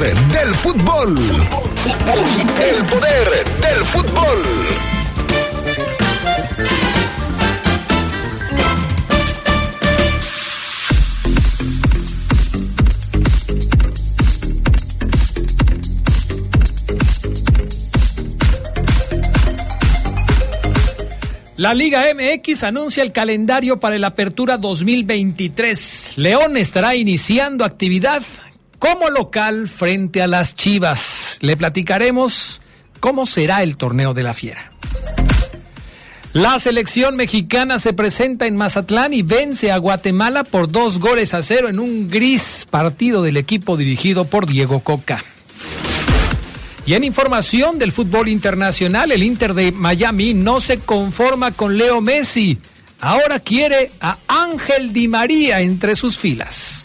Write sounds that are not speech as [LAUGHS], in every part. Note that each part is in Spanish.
del fútbol. El poder del fútbol. La Liga MX anuncia el calendario para la apertura 2023. León estará iniciando actividad como local frente a las Chivas. Le platicaremos cómo será el torneo de la fiera. La selección mexicana se presenta en Mazatlán y vence a Guatemala por dos goles a cero en un gris partido del equipo dirigido por Diego Coca. Y en información del fútbol internacional, el Inter de Miami no se conforma con Leo Messi. Ahora quiere a Ángel Di María entre sus filas.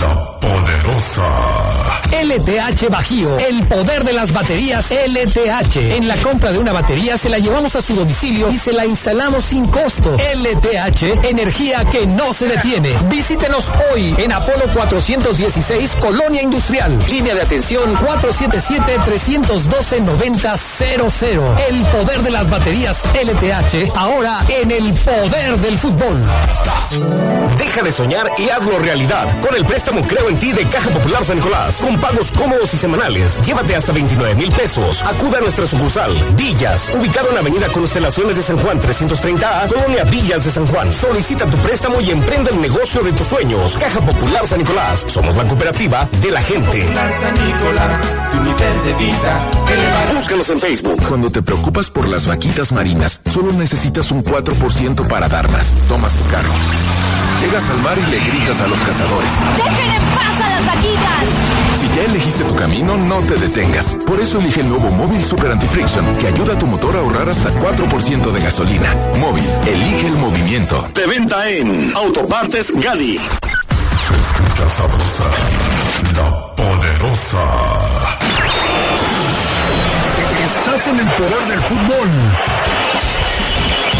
La poderosa. LTH Bajío, el poder de las baterías LTH. En la compra de una batería se la llevamos a su domicilio y se la instalamos sin costo. LTH, energía que no se detiene. Visítenos hoy en Apolo 416, Colonia Industrial. Línea de atención 477-312-9000. El poder de las baterías LTH, ahora en el poder del fútbol. Deja de soñar y hazlo realidad con el préstamo Creo en ti de Caja Popular San Nicolás. Con pagos cómodos y semanales. Llévate hasta 29 mil pesos. Acuda a nuestra sucursal Villas, ubicado en la avenida Constelaciones de San Juan 330A, Colonia Villas de San Juan. Solicita tu préstamo y emprende el negocio de tus sueños. Caja Popular San Nicolás. Somos la cooperativa de la gente. San Nicolás, tu nivel de vida. Búscanos en Facebook. Cuando te preocupas por las vaquitas marinas, solo necesitas un 4% para dar más. Tomas tu carro. Llegas al mar y le gritas a los cazadores. ¡Dejen en paz a las vaquitas! Si ya elegiste tu camino, no te detengas. Por eso elige el nuevo Móvil Super Anti-Friction, que ayuda a tu motor a ahorrar hasta 4% de gasolina. Móvil, elige el movimiento. De venta en Autopartes Gadi. Escucha sabrosa, la poderosa. Estás en el poder del fútbol.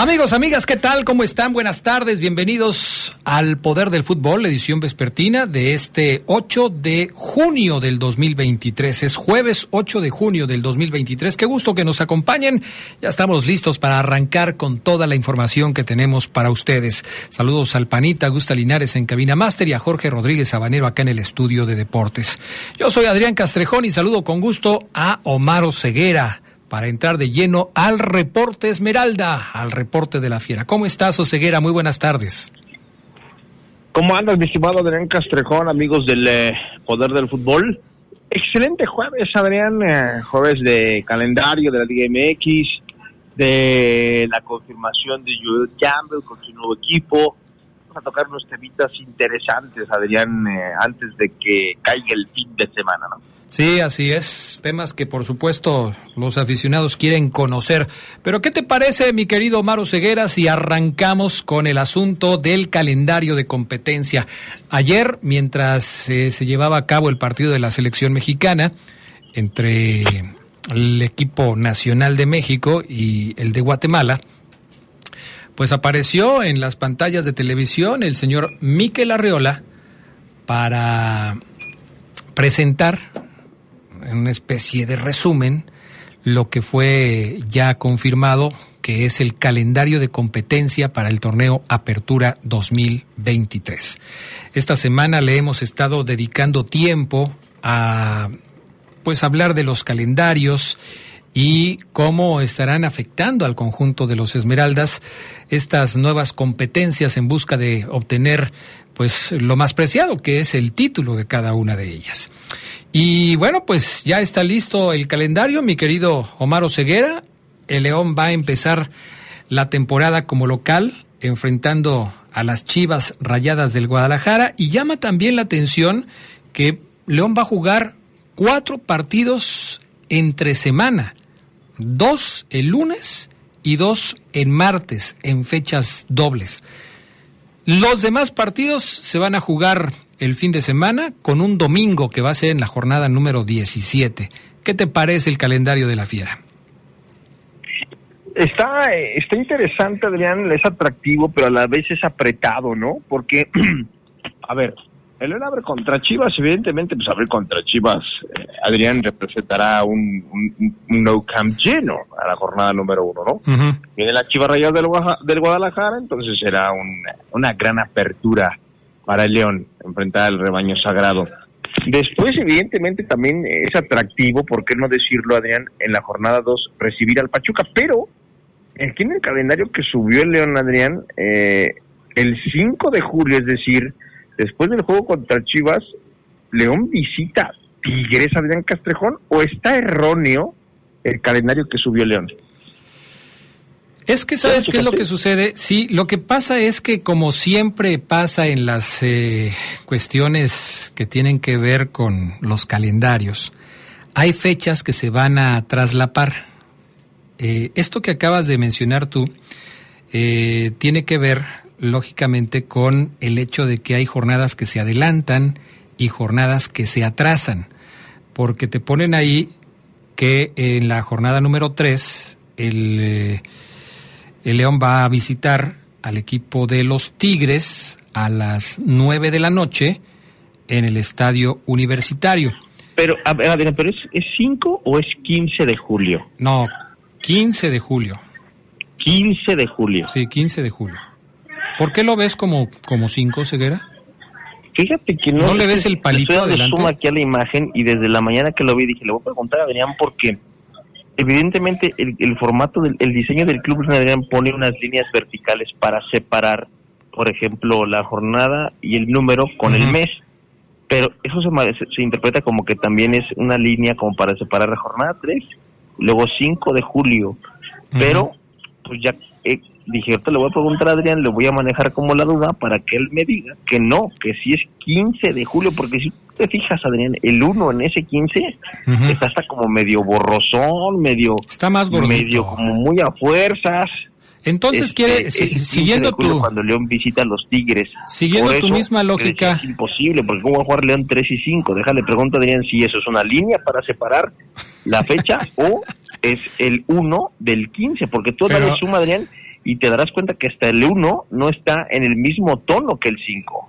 Amigos, amigas, ¿qué tal? ¿Cómo están? Buenas tardes, bienvenidos al Poder del Fútbol, edición vespertina de este 8 de junio del 2023. Es jueves 8 de junio del 2023. Qué gusto que nos acompañen. Ya estamos listos para arrancar con toda la información que tenemos para ustedes. Saludos al Panita, Gusta Linares en Cabina Máster y a Jorge Rodríguez Sabanero acá en el estudio de deportes. Yo soy Adrián Castrejón y saludo con gusto a Omar Ceguera para entrar de lleno al reporte Esmeralda, al reporte de la fiera. ¿Cómo estás, Oseguera? Muy buenas tardes. ¿Cómo andas, mi estimado Adrián Castrejón, amigos del eh, Poder del Fútbol? Excelente jueves, Adrián, eh, jueves de calendario de la Liga MX, de la confirmación de Joel Campbell con su nuevo equipo. Vamos a tocar unos temitas interesantes, Adrián, eh, antes de que caiga el fin de semana, ¿no? Sí, así es. Temas que por supuesto los aficionados quieren conocer. Pero ¿qué te parece, mi querido Maro Ceguera, si arrancamos con el asunto del calendario de competencia? Ayer, mientras eh, se llevaba a cabo el partido de la selección mexicana entre el equipo nacional de México y el de Guatemala, pues apareció en las pantallas de televisión el señor Miquel Arreola para presentar en una especie de resumen lo que fue ya confirmado que es el calendario de competencia para el torneo Apertura 2023. Esta semana le hemos estado dedicando tiempo a pues hablar de los calendarios y cómo estarán afectando al conjunto de los Esmeraldas estas nuevas competencias en busca de obtener pues lo más preciado que es el título de cada una de ellas. Y bueno, pues ya está listo el calendario, mi querido Omar Ceguera. El León va a empezar la temporada como local enfrentando a las Chivas Rayadas del Guadalajara y llama también la atención que León va a jugar cuatro partidos entre semana, dos el lunes y dos en martes, en fechas dobles. Los demás partidos se van a jugar el fin de semana con un domingo que va a ser en la jornada número 17. ¿Qué te parece el calendario de la fiera? Está, está interesante, Adrián, es atractivo, pero a la vez es apretado, ¿no? Porque, [CLEARS THROAT] a ver, el León abre contra Chivas, evidentemente, pues abrir contra Chivas, eh, Adrián representará un, un, no camp lleno a la jornada número uno, ¿no? Viene la Chivas Rayas del, del Guadalajara, entonces será una gran apertura para el León enfrentar al rebaño sagrado. Después, evidentemente, también es atractivo, ¿por qué no decirlo, Adrián, en la jornada 2 recibir al Pachuca? Pero, aquí en el calendario que subió el León, Adrián, eh, el 5 de julio, es decir, después del juego contra Chivas, León visita Tigres, Adrián Castrejón, o está erróneo el calendario que subió León? Es que sabes qué es lo que sucede. Sí, lo que pasa es que como siempre pasa en las eh, cuestiones que tienen que ver con los calendarios, hay fechas que se van a traslapar. Eh, esto que acabas de mencionar tú eh, tiene que ver, lógicamente, con el hecho de que hay jornadas que se adelantan y jornadas que se atrasan, porque te ponen ahí que en la jornada número 3 el el León va a visitar al equipo de los Tigres a las 9 de la noche en el estadio universitario. Pero, a ver, ¿pero es, 5 o es 15 de julio? No, 15 de julio. 15 de julio. Sí, 15 de julio. ¿Por qué lo ves como, como 5, Ceguera? Fíjate que no, ¿No le ves el palito estoy adelante. suma aquí a la imagen y desde la mañana que lo vi dije, le voy a preguntar a Adrián por qué evidentemente el, formato del el diseño del club Adrián pone unas líneas verticales para separar, por ejemplo, la jornada y el número con el mes. Pero eso se, se, interpreta como que también es una línea como para separar la jornada 3, luego 5 de julio. Pero, pues ya eh, dije, ahorita le voy a preguntar a Adrián, le voy a manejar como la duda para que él me diga que no, que sí es 15 de julio, porque si te fijas, Adrián, el 1 en ese 15 está hasta como medio borrosón, medio... Está más Medio como muy a fuerzas. Entonces este, quiere, siguiendo tu... Cuando León visita a los Tigres. Siguiendo tu misma lógica. Es imposible, porque ¿cómo va a jugar León 3 y 5? Déjale, pregunto a Adrián si eso es una línea para separar la fecha o es el 1 del 15, porque tú Pero... suma, Adrián, y te darás cuenta que hasta el 1 no está en el mismo tono que el 5.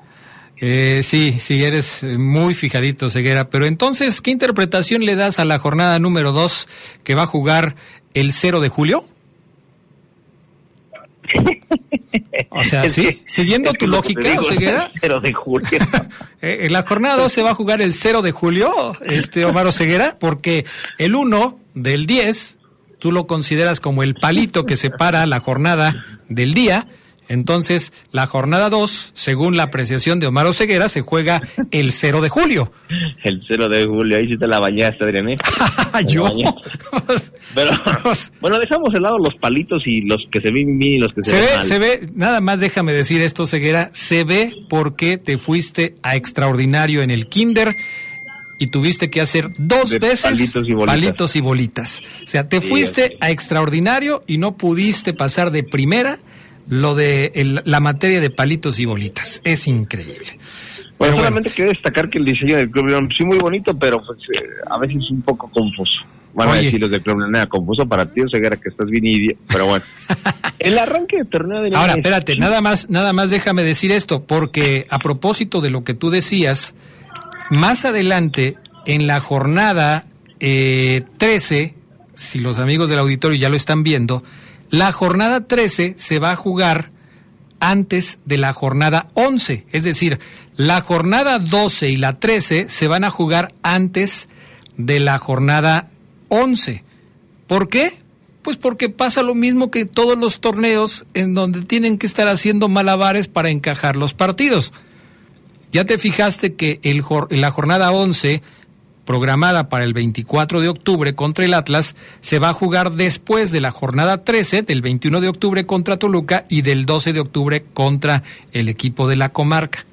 Eh, sí, sí, eres muy fijadito, Ceguera. Pero entonces, ¿qué interpretación le das a la jornada número 2 que va a jugar el 0 de julio? O sea, [LAUGHS] sí, siguiendo tu lógica, Ceguera. [LAUGHS] 0 de julio. [LAUGHS] Eh, en la jornada 2 se va a jugar el 0 de julio, este Omar Ceguera, porque el 1 del 10 tú lo consideras como el palito que separa la jornada del día. Entonces, la jornada 2, según la apreciación de Omar Ceguera, se juega el 0 de julio. El 0 de julio, ahí sí te la bañaste, Adrián. [LAUGHS] ¿eh? ¿Yo? [LAUGHS] Pero, bueno, dejamos de lado los palitos y los que se ven bien y los que se, se ven ve, Se ve, nada más déjame decir esto, Ceguera, se ve porque te fuiste a extraordinario en el kinder y tuviste que hacer dos veces palitos y, bolitas. O sea, te fuiste a extraordinario y no pudiste pasar de primera lo de la materia de palitos y bolitas. Es increíble. Bueno, solamente quiero destacar que el diseño del Club León sí muy bonito, pero pues, eh, a veces un poco confuso. Van a decir los del Club León, confuso para ti, o sea, que estás bien idiota, pero bueno. [LAUGHS] el arranque de torneo de Ahora, espérate, nada más, nada más déjame decir esto, porque a propósito de lo que tú decías, más adelante, en la jornada 13, eh, si los amigos del auditorio ya lo están viendo, la jornada 13 se va a jugar antes de la jornada 11. Es decir, la jornada 12 y la 13 se van a jugar antes de la jornada 11. ¿Por qué? Pues porque pasa lo mismo que todos los torneos en donde tienen que estar haciendo malabares para encajar los partidos. Ya te fijaste que el, la jornada 11 programada para el 24 de octubre contra el Atlas, se va a jugar después de la jornada 13 del 21 de octubre contra Toluca y del 12 de octubre contra el equipo de la comarca.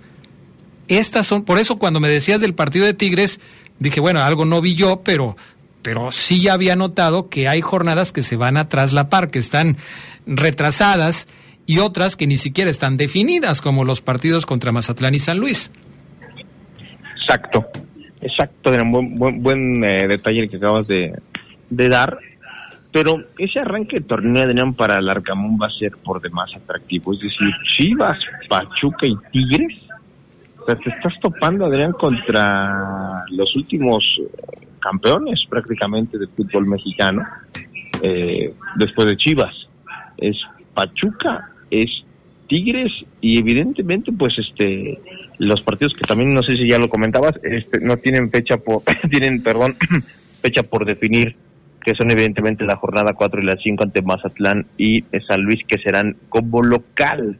Estas son, por eso cuando me decías del partido de Tigres, dije, bueno, algo no vi yo, pero, pero sí había notado que hay jornadas que se van a traslapar, que están retrasadas y otras que ni siquiera están definidas, como los partidos contra Mazatlán y San Luis. Exacto, exacto, un buen, buen, buen eh, detalle que acabas de, de, dar. Pero ese arranque de torneo, Adrián, para el Arcamón va a ser por demás atractivo. Es decir, Chivas, Pachuca y Tigres. O sea, te estás topando, Adrián, contra los últimos eh, campeones prácticamente del fútbol mexicano, eh, después de Chivas. Es Pachuca, es Tigres y evidentemente pues este los partidos que también no sé si ya lo comentabas este no tienen fecha por [LAUGHS] tienen perdón [CLEARS THROAT] fecha por definir que son evidentemente la jornada 4 y la 5 ante Mazatlán y San Luis que serán como local.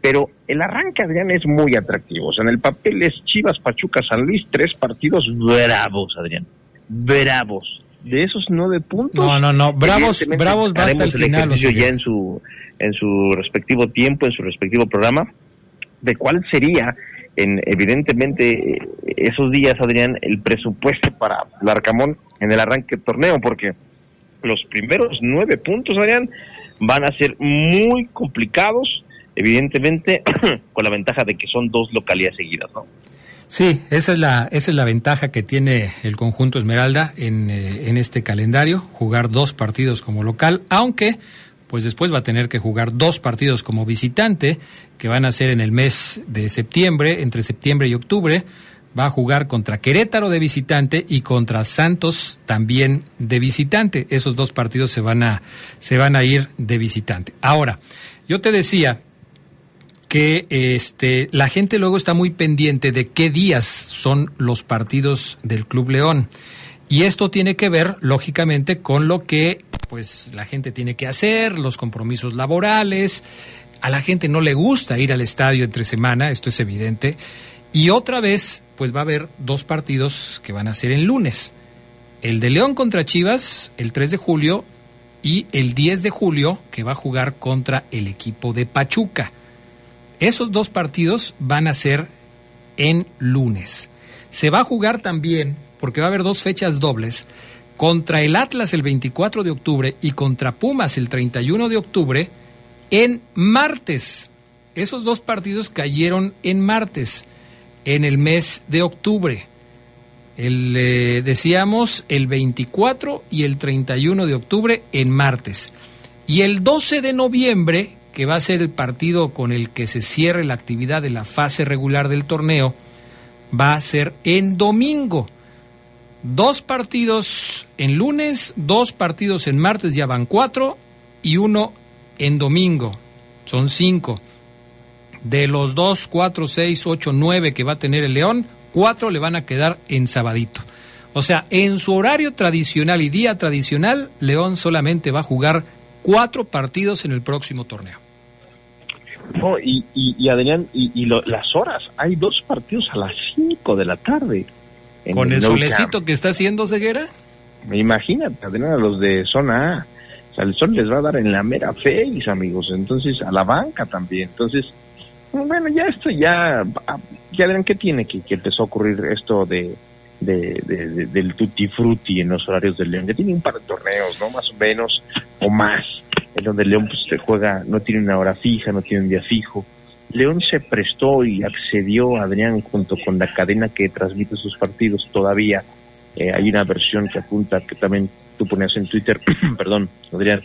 Pero el arranque Adrián es muy atractivo. O sea en el papel es Chivas Pachuca San Luis tres partidos bravos Adrián. Bravos de esos nueve puntos no no no bravos bravos va hasta el final ya en su en su respectivo tiempo, en su respectivo programa, de cuál sería, en, evidentemente, esos días, Adrián, el presupuesto para Larcamón en el arranque del torneo, porque los primeros nueve puntos, Adrián, van a ser muy complicados, evidentemente, [CLEARS THROAT] con la ventaja de que son dos localidades seguidas, ¿no? Sí, esa es la, esa es la ventaja que tiene el conjunto Esmeralda en, eh, en este calendario, jugar dos partidos como local, aunque pues después va a tener que jugar dos partidos como visitante, que van a ser en el mes de septiembre, entre septiembre y octubre. Va a jugar contra Querétaro de visitante y contra Santos también de visitante. Esos dos partidos se van a, se van a ir de visitante. Ahora, yo te decía que este, la gente luego está muy pendiente de qué días son los partidos del Club León. Y esto tiene que ver, lógicamente, con lo que pues la gente tiene que hacer, los compromisos laborales. A la gente no le gusta ir al estadio entre semana, esto es evidente. Y otra vez, pues va a haber dos partidos que van a ser en lunes. El de León contra Chivas, el 3 de julio, y el 10 de julio, que va a jugar contra el equipo de Pachuca. Esos dos partidos van a ser en lunes. Se va a jugar también porque va a haber dos fechas dobles, contra el Atlas el 24 de octubre y contra Pumas el 31 de octubre en martes. Esos dos partidos cayeron en martes, en el mes de octubre. El, eh, decíamos el 24 y el 31 de octubre en martes. Y el 12 de noviembre, que va a ser el partido con el que se cierre la actividad de la fase regular del torneo, va a ser en domingo. Dos partidos en lunes, dos partidos en martes, ya van cuatro, y uno en domingo. Son cinco. De los dos, cuatro, seis, ocho, nueve que va a tener el León, cuatro le van a quedar en sabadito. O sea, en su horario tradicional y día tradicional, León solamente va a jugar cuatro partidos en el próximo torneo. Y, y, Adrián, y, las horas, hay dos partidos a las cinco de la tarde. ¿Con el, solecito que está haciendo Ceguera? Imagínate, a los de zona A. O sea, el sol les va a dar en la mera face, amigos. Entonces, a la banca también. Entonces, bueno, ya esto ya. Ya verán qué tiene que, que empezó a ocurrir esto de, de, del tutti frutti en los horarios del León. Ya tiene un par de torneos, ¿no? Más o menos, o más. En donde León pues, se juega, no tiene una hora fija, no tiene un día fijo. León se prestó y accedió, Adrián, junto con la cadena que transmite sus partidos. Todavía eh, hay una versión que apunta, que también tú ponías en Twitter, [CLEARS THROAT] perdón, Adrián,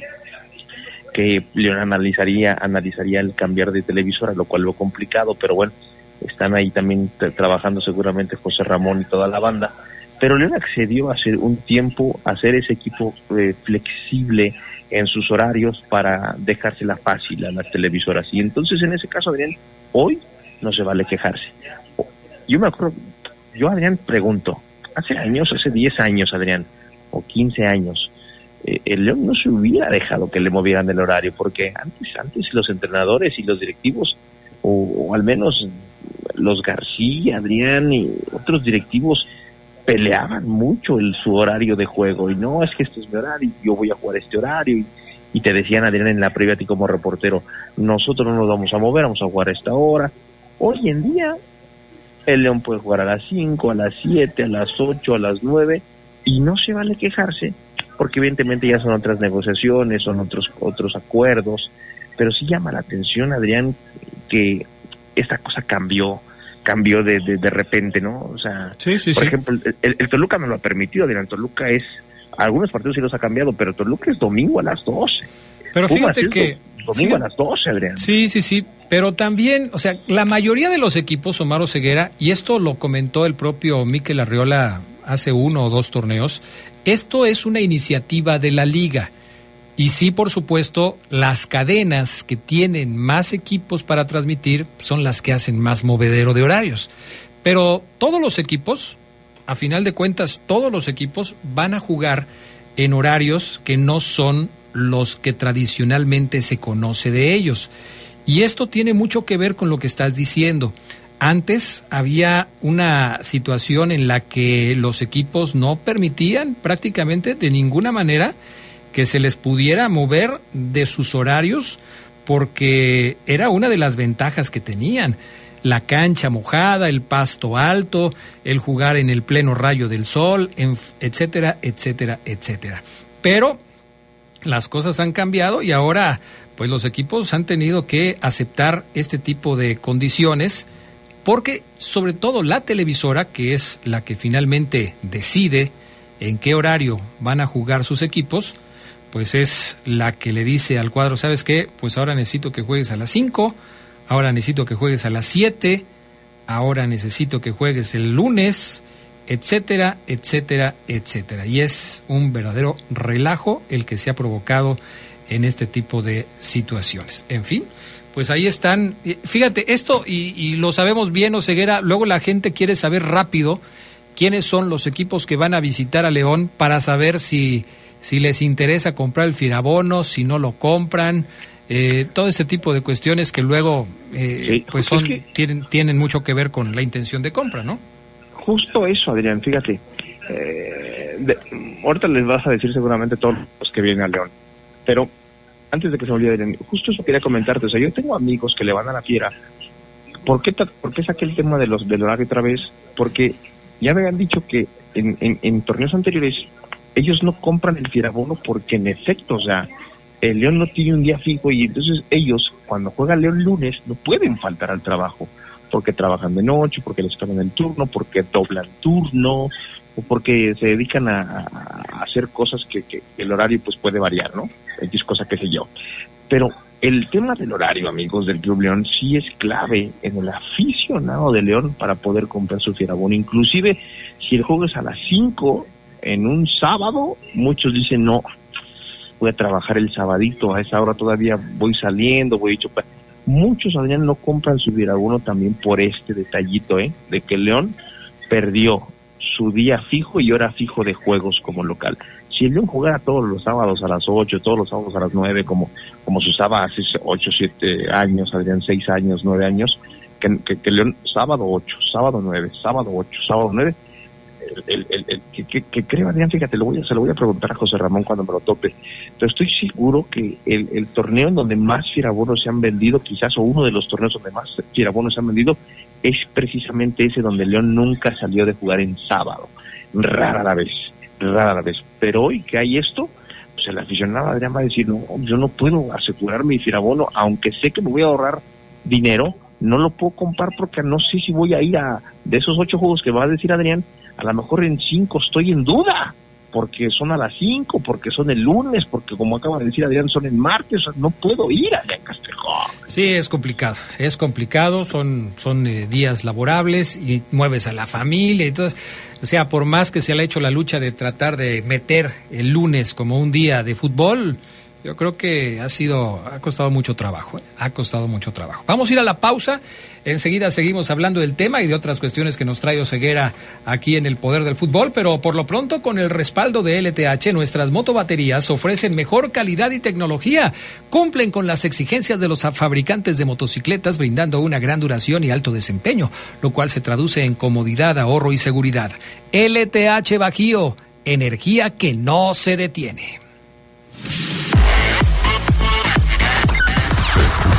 que León analizaría, analizaría el cambiar de televisora, lo cual lo complicado, pero bueno, están ahí también trabajando seguramente José Ramón y toda la banda. Pero León accedió hace un tiempo a hacer ese equipo eh, flexible, en sus horarios para dejársela fácil a las televisoras. Y entonces en ese caso, Adrián, hoy no se vale quejarse. Yo me acuerdo, yo Adrián pregunto, hace años, hace 10 años, Adrián, o 15 años, eh, el León no se hubiera dejado que le movieran el horario, porque antes, antes los entrenadores y los directivos, o, o al menos los García, Adrián y otros directivos, peleaban mucho el, su horario de juego. Y no, es que este es mi horario, yo voy a jugar este horario. Y, y te decían Adrián en la previa a ti como reportero, nosotros no nos vamos a mover, vamos a jugar a esta hora. Hoy en día el León puede jugar a las 5, a las 7, a las 8, a las 9 y no se vale quejarse porque evidentemente ya son otras negociaciones, son otros otros acuerdos, pero sí llama la atención Adrián que esta cosa cambió cambió de, de, de repente, ¿no? O sea, Sí, sí, por sí. ejemplo, el, el Toluca me lo ha permitido, Adrián, Toluca es, algunos partidos sí los ha cambiado, pero Toluca es domingo a las 12. Pero Pumas fíjate que... do- Domingo fíjate- a las 12, Adrián. Sí, sí, sí. Pero también, o sea, la mayoría de los equipos, Omar Ceguera, y esto lo comentó el propio Miquel Arriola hace uno o dos torneos, esto es una iniciativa de la liga. Y sí, por supuesto, las cadenas que tienen más equipos para transmitir son las que hacen más movedero de horarios. Pero todos los equipos, a final de cuentas, todos los equipos van a jugar en horarios que no son los que tradicionalmente se conoce de ellos. Y esto tiene mucho que ver con lo que estás diciendo. Antes había una situación en la que los equipos no permitían prácticamente de ninguna manera que se les pudiera mover de sus horarios porque era una de las ventajas que tenían. La cancha mojada, el pasto alto, el jugar en el pleno rayo del sol, etcétera, etcétera, etcétera. Pero las cosas han cambiado y ahora pues los equipos han tenido que aceptar este tipo de condiciones porque sobre todo la televisora, que es la que finalmente decide en qué horario van a jugar sus equipos, pues es la que le dice al cuadro, ¿sabes qué? Pues ahora necesito que juegues a las 5, ahora necesito que juegues a las 7, ahora necesito que juegues el lunes, etcétera, etcétera, etcétera. Y es un verdadero relajo el que se ha provocado en este tipo de situaciones. En fin, pues ahí están. Eh, Fíjate, esto, y, y lo sabemos bien, Oseguera, luego la gente quiere saber rápido quiénes son los equipos que van a visitar a León para saber si, si les interesa comprar el firabono, si no lo compran. Eh, todo este tipo de cuestiones que luego eh, Sí, pues es son que- tienen tienen mucho que ver con la intención de compra, ¿no? Justo eso, Adrián, fíjate. Eh, de- ahorita les vas a decir seguramente todos los que vienen a León. Pero antes de que se olvide, Adrián, justo eso quería comentarte. O sea, yo tengo amigos que le van a la fiera. ¿Por qué, por qué saqué el tema de los del horario otra vez? Porque ya me habían dicho que en, en, en torneos anteriores ellos no compran el fierabono porque en efecto, o sea, el León no tiene un día fijo y entonces ellos cuando juega León lunes no pueden faltar al trabajo porque trabajan de noche, porque les cambian el turno, porque doblan turno o porque se dedican a, hacer cosas que, que el horario pues puede variar, ¿no? X cosa que sé yo. Pero el tema del horario, amigos del Club León, sí es clave en el aficionado de León para poder comprar su fierabono. Inclusive, si el juego es a las 5 en un sábado, muchos dicen, no, voy a trabajar el sabadito, a esa hora todavía voy saliendo, voy hecho... pa-". Muchos, Adrián, no compran su fierabono también por este detallito, ¿eh? De que León perdió su día fijo y hora fijo de juegos como local. Si el León jugara todos los sábados a las 8, todos los sábados a las 9, como, como se usaba hace 8, 7 años, Adrián, 6 años, 9 años, que, que, que León sábado 8, sábado 9, sábado 8, sábado 9, el, el, que, que, creo, Adrián, fíjate, lo voy a, se lo voy a preguntar a José Ramón cuando me lo tope, pero estoy seguro que el, el torneo en donde más firabonos se han vendido, quizás, o uno de los torneos donde más firabonos se han vendido, es precisamente ese donde León nunca salió de jugar en sábado. Rara la vez, rara la vez. Pero hoy que hay esto, pues el aficionado Adrián va a decir, no, yo no puedo asegurar mi firabono, aunque sé que me voy a ahorrar dinero, no lo puedo comprar porque no sé si voy a ir a, de esos ocho juegos que va a decir Adrián, a lo mejor en cinco estoy en duda, porque son a las cinco, porque son el lunes, porque como acaba de decir Adrián, son el martes, o sea, no puedo ir allá en Castrejón. Sí, es complicado, es complicado, son, son eh, días laborables y mueves a la familia, entonces, o sea, por más que se le ha hecho la lucha de tratar de meter el lunes como un día de fútbol, Yo creo que ha sido, ha costado mucho trabajo, ¿eh? ha costado mucho trabajo. Vamos a ir a la pausa. Enseguida seguimos hablando del tema y de otras cuestiones que nos trae Oseguera aquí en el Poder del Fútbol, pero por lo pronto con el respaldo de LTH, nuestras motobaterías ofrecen mejor calidad y tecnología, cumplen con las exigencias de los fabricantes de motocicletas, brindando una gran duración y alto desempeño, lo cual se traduce en comodidad, ahorro y seguridad. LTH Bajío, energía que no se detiene.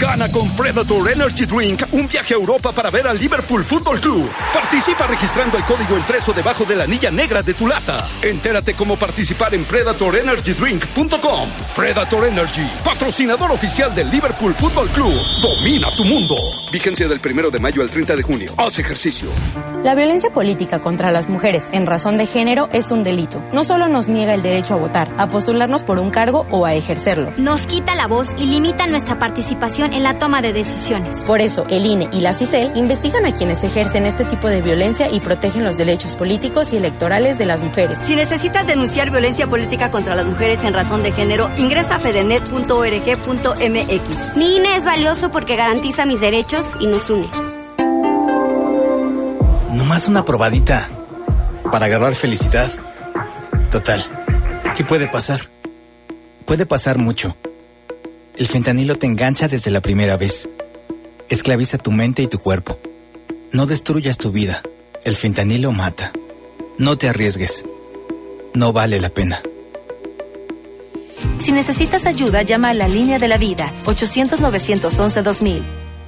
Gana con Predator Energy Drink un viaje a Europa para ver al Liverpool Football Club. Participa registrando el código impreso debajo de la anilla negra de tu lata. Entérate cómo participar en PredatorEnergyDrink.com. Predator Energy, patrocinador oficial del Liverpool Football Club. Domina tu mundo. Vigencia del primero de mayo al 30 de junio. Haz ejercicio. La violencia política contra las mujeres en razón de género es un delito. No solo nos niega el derecho a votar, a postularnos por un cargo o a ejercerlo. Nos quita la voz y limita nuestra participación en la toma de decisiones. Por eso, el INE y la FICEL investigan a quienes ejercen este tipo de violencia y protegen los derechos políticos y electorales de las mujeres. Si necesitas denunciar violencia política contra las mujeres en razón de género, ingresa a fedenet.org.mx. Mi INE es valioso porque garantiza mis derechos y nos une. Nomás una probadita para agarrar felicidad. Total, ¿qué puede pasar? Puede pasar mucho. El fentanilo te engancha desde la primera vez. Esclaviza tu mente y tu cuerpo. No destruyas tu vida. El fentanilo mata. No te arriesgues. No vale la pena. Si necesitas ayuda, llama a la línea de la vida 800-911-2000.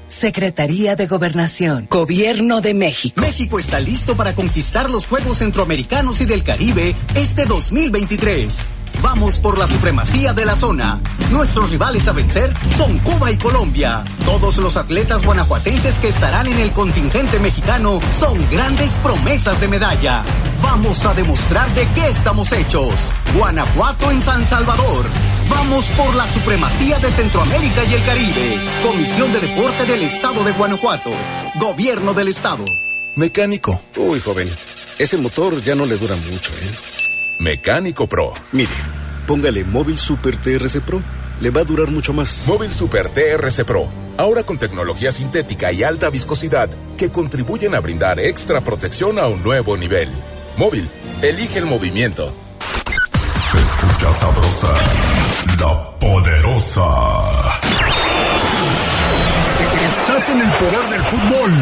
Secretaría de Gobernación, Gobierno de México. México está listo para conquistar los Juegos Centroamericanos y del Caribe este 2023. Vamos por la supremacía de la zona. Nuestros rivales a vencer son Cuba y Colombia. Todos los atletas guanajuatenses que estarán en el contingente mexicano son grandes promesas de medalla. Vamos a demostrar de qué estamos hechos. Guanajuato en San Salvador. Vamos por la supremacía de Centroamérica y el Caribe. Comisión de Deporte del Estado de Guanajuato. Gobierno del Estado. Mecánico. Uy, joven. Ese motor ya no le dura mucho, ¿eh? Mecánico Pro. Mire, póngale Móvil Super TRC Pro. Le va a durar mucho más. Móvil Super TRC Pro. Ahora con tecnología sintética y alta viscosidad que contribuyen a brindar extra protección a un nuevo nivel. Móvil, elige el movimiento. Se escucha sabrosa, la poderosa. Estás en el poder del fútbol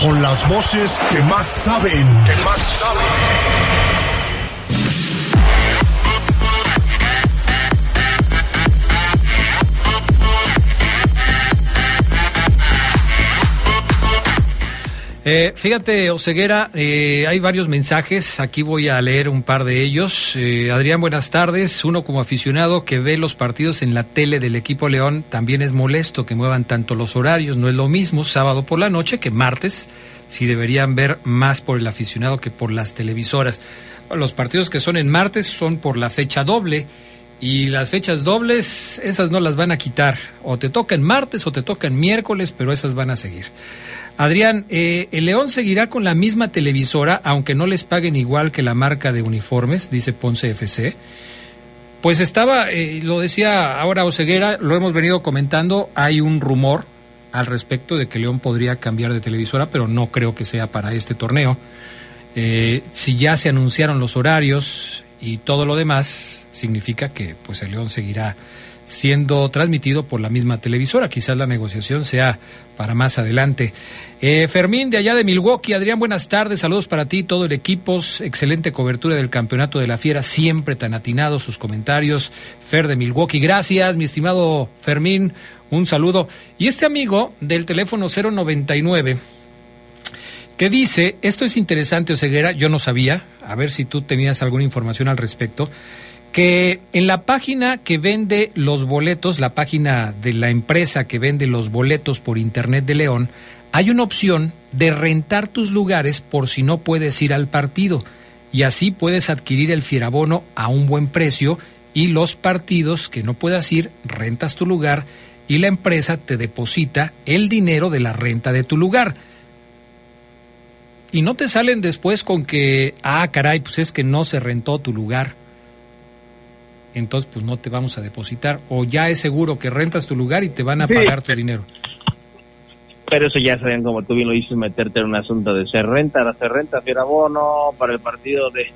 con las voces que más saben. Que más saben. Eh, fíjate, Oseguera, eh, hay varios mensajes, aquí voy a leer un par de ellos. Eh, Adrián, buenas tardes. Uno como aficionado que ve los partidos en la tele del equipo León, también es molesto que muevan tanto los horarios, no es lo mismo sábado por la noche que martes, si deberían ver más por el aficionado que por las televisoras. Los partidos que son en martes son por la fecha doble. Y las fechas dobles, esas no las van a quitar. O te tocan martes o te tocan miércoles, pero esas van a seguir. Adrián, eh, ¿el León seguirá con la misma televisora, aunque no les paguen igual que la marca de uniformes? Dice Ponce FC. Pues estaba, eh, lo decía ahora Oseguera, lo hemos venido comentando, hay un rumor al respecto de que León podría cambiar de televisora, pero no creo que sea para este torneo. Eh, si ya se anunciaron los horarios y todo lo demás, significa que pues el León seguirá siendo transmitido por la misma televisora. Quizás la negociación sea para más adelante. Eh, Fermín de allá de Milwaukee, Adrián, buenas tardes, saludos para ti, todo el equipo, excelente cobertura del campeonato de la Fiera, siempre tan atinados sus comentarios. Fer de Milwaukee, gracias, mi estimado Fermín, un saludo. Y este amigo del teléfono 099 que dice, esto es interesante, Oseguera, yo no sabía, a ver si tú tenías alguna información al respecto que en la página que vende los boletos, la página de la empresa que vende los boletos por Internet de León, hay una opción de rentar tus lugares por si no puedes ir al partido y así puedes adquirir el fierabono a un buen precio y los partidos que no puedas ir, rentas tu lugar y la empresa te deposita el dinero de la renta de tu lugar. y no te salen después con que, ah, caray, pues es que no se rentó tu lugar. Entonces, pues no te vamos a depositar. O ya es seguro que rentas tu lugar y te van a pagar tu dinero. Pero eso ya saben, como tú bien lo dices, meterte en un asunto de se renta, se renta, si era bono para el partido de...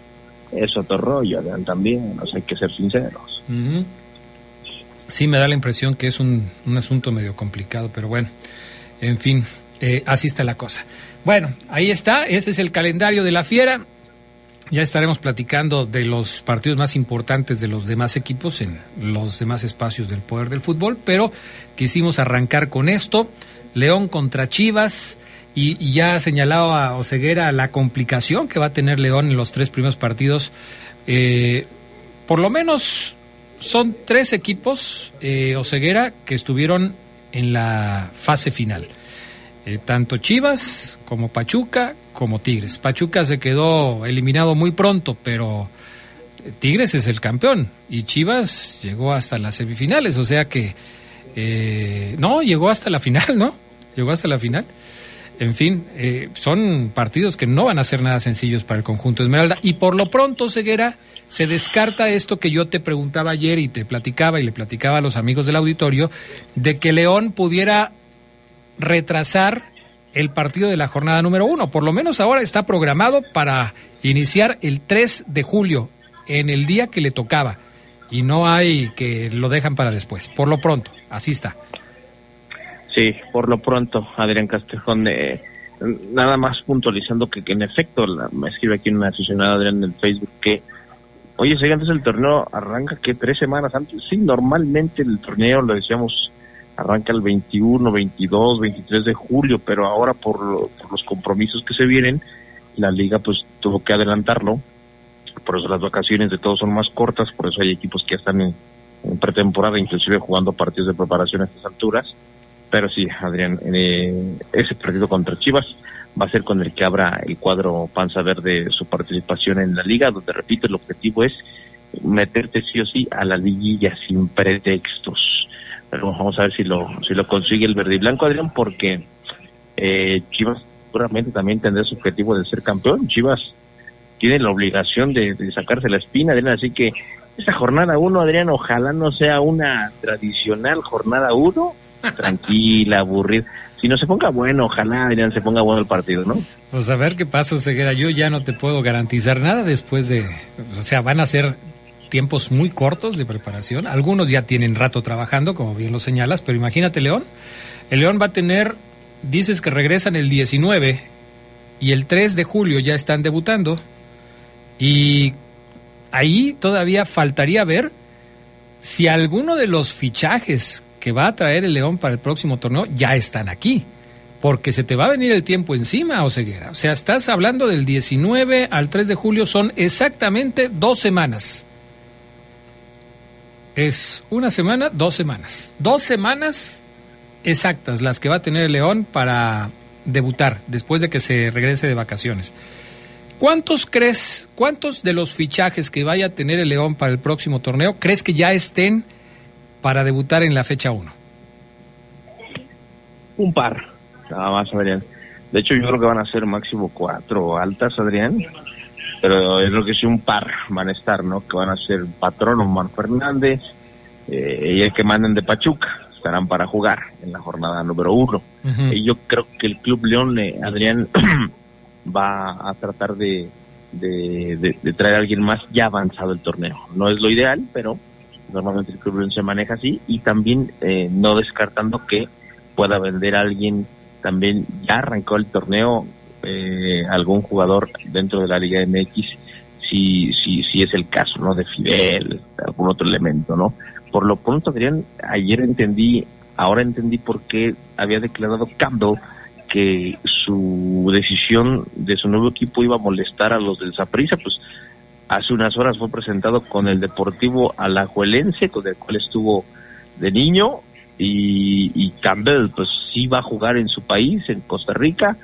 Es otro rollo, también, no sé, hay que ser sinceros. Sí, me da la impresión que es un, un asunto medio complicado, pero bueno, en fin, eh, así está la cosa. Bueno, ahí está, ese es el calendario de la fiera. Ya estaremos platicando de los partidos más importantes de los demás equipos en los demás espacios del poder del fútbol, pero quisimos arrancar con esto. León contra Chivas, y, ya señalaba Oseguera la complicación que va a tener León en los tres primeros partidos. Eh, por lo menos son tres equipos, eh, Oseguera, que estuvieron en la fase final. Eh, tanto Chivas como Pachuca como Tigres. Pachuca se quedó eliminado muy pronto, pero Tigres es el campeón y Chivas llegó hasta las semifinales, o sea que no, llegó hasta la final, ¿no? Llegó hasta la final. En fin, eh, son partidos que no van a ser nada sencillos para el conjunto Esmeralda. Y por lo pronto, Ceguera, se descarta esto que yo te preguntaba ayer y te platicaba y le platicaba a los amigos del auditorio, de que León pudiera retrasar el partido de la jornada número uno. Por lo menos ahora está programado para iniciar el 3 de julio, en el día que le tocaba. Y no hay que lo dejan para después. Por lo pronto, así está. Sí, por lo pronto, Adrián Castejón, eh, nada más puntualizando que, en efecto, me escribe aquí una aficionada Adrián en Facebook que, oye, si antes el torneo arranca que tres semanas antes, sí, normalmente el torneo, lo decíamos, arranca el 21, 22, 23 de julio, pero ahora por, los compromisos que se vienen, la liga pues tuvo que adelantarlo, por eso las vacaciones de todos son más cortas, por eso hay equipos que ya están en, en pretemporada, inclusive jugando partidos de preparación a estas alturas pero sí, Adrián, eh, ese partido contra Chivas va a ser con el que abra el cuadro Panza Verde su participación en la liga, donde, repito, el objetivo es meterte sí o sí a la liguilla sin pretextos. Pero vamos a ver si lo, si lo consigue el verde y blanco, Adrián, porque eh, Chivas seguramente también tendrá su objetivo de ser campeón. Chivas tiene la obligación de, de sacarse la espina, Adrián, así que esa jornada uno, Adrián, ojalá no sea una tradicional jornada uno, [LAUGHS] tranquila, aburrida. Si no se ponga bueno, ojalá Adrián se ponga bueno el partido, ¿no? Pues a ver qué pasa, Ceguera. Yo ya no te puedo garantizar nada después de. O sea, van a ser tiempos muy cortos de preparación. Algunos ya tienen rato trabajando, como bien lo señalas, pero imagínate, León. El León va a tener. Dices que regresan el 19 y el 3 de julio ya están debutando. Y ahí todavía faltaría ver si alguno de los fichajes que va a traer el León para el próximo torneo ya están aquí. Porque se te va a venir el tiempo encima, Oseguera. O sea, estás hablando del 19 al 3 de julio, son exactamente dos semanas. Es una semana, dos semanas. Dos semanas exactas las que va a tener el León para debutar después de que se regrese de vacaciones. ¿Cuántos crees, cuántos de los fichajes que vaya a tener el León para el próximo torneo crees que ya estén para debutar en la fecha 1? Un par, nada más, Adrián. De hecho, yo creo que van a ser máximo cuatro altas, Adrián. Pero es lo que sí, un par van a estar, ¿no? Que van a ser Patrón Omar Fernández eh, y el que manden de Pachuca. Estarán para jugar en la jornada número uno. Y yo creo que el Club León, eh, Adrián, [CLEARS THROAT] va a tratar de, de, de traer a alguien más ya avanzado el torneo. No es lo ideal, pero normalmente el Club se maneja así y también eh, no descartando que pueda vender a alguien también ya arrancó el torneo eh, algún jugador dentro de la Liga MX si si si es el caso no de Fidel algún otro elemento no por lo pronto Adrián ayer entendí ahora entendí por qué había declarado Campbell que su decisión de su nuevo equipo iba a molestar a los del Zaprisa pues hace unas horas fue presentado con el Deportivo Alajuelense, con el cual estuvo de niño, y, Campbell pues sí va a jugar en su país, en Costa Rica,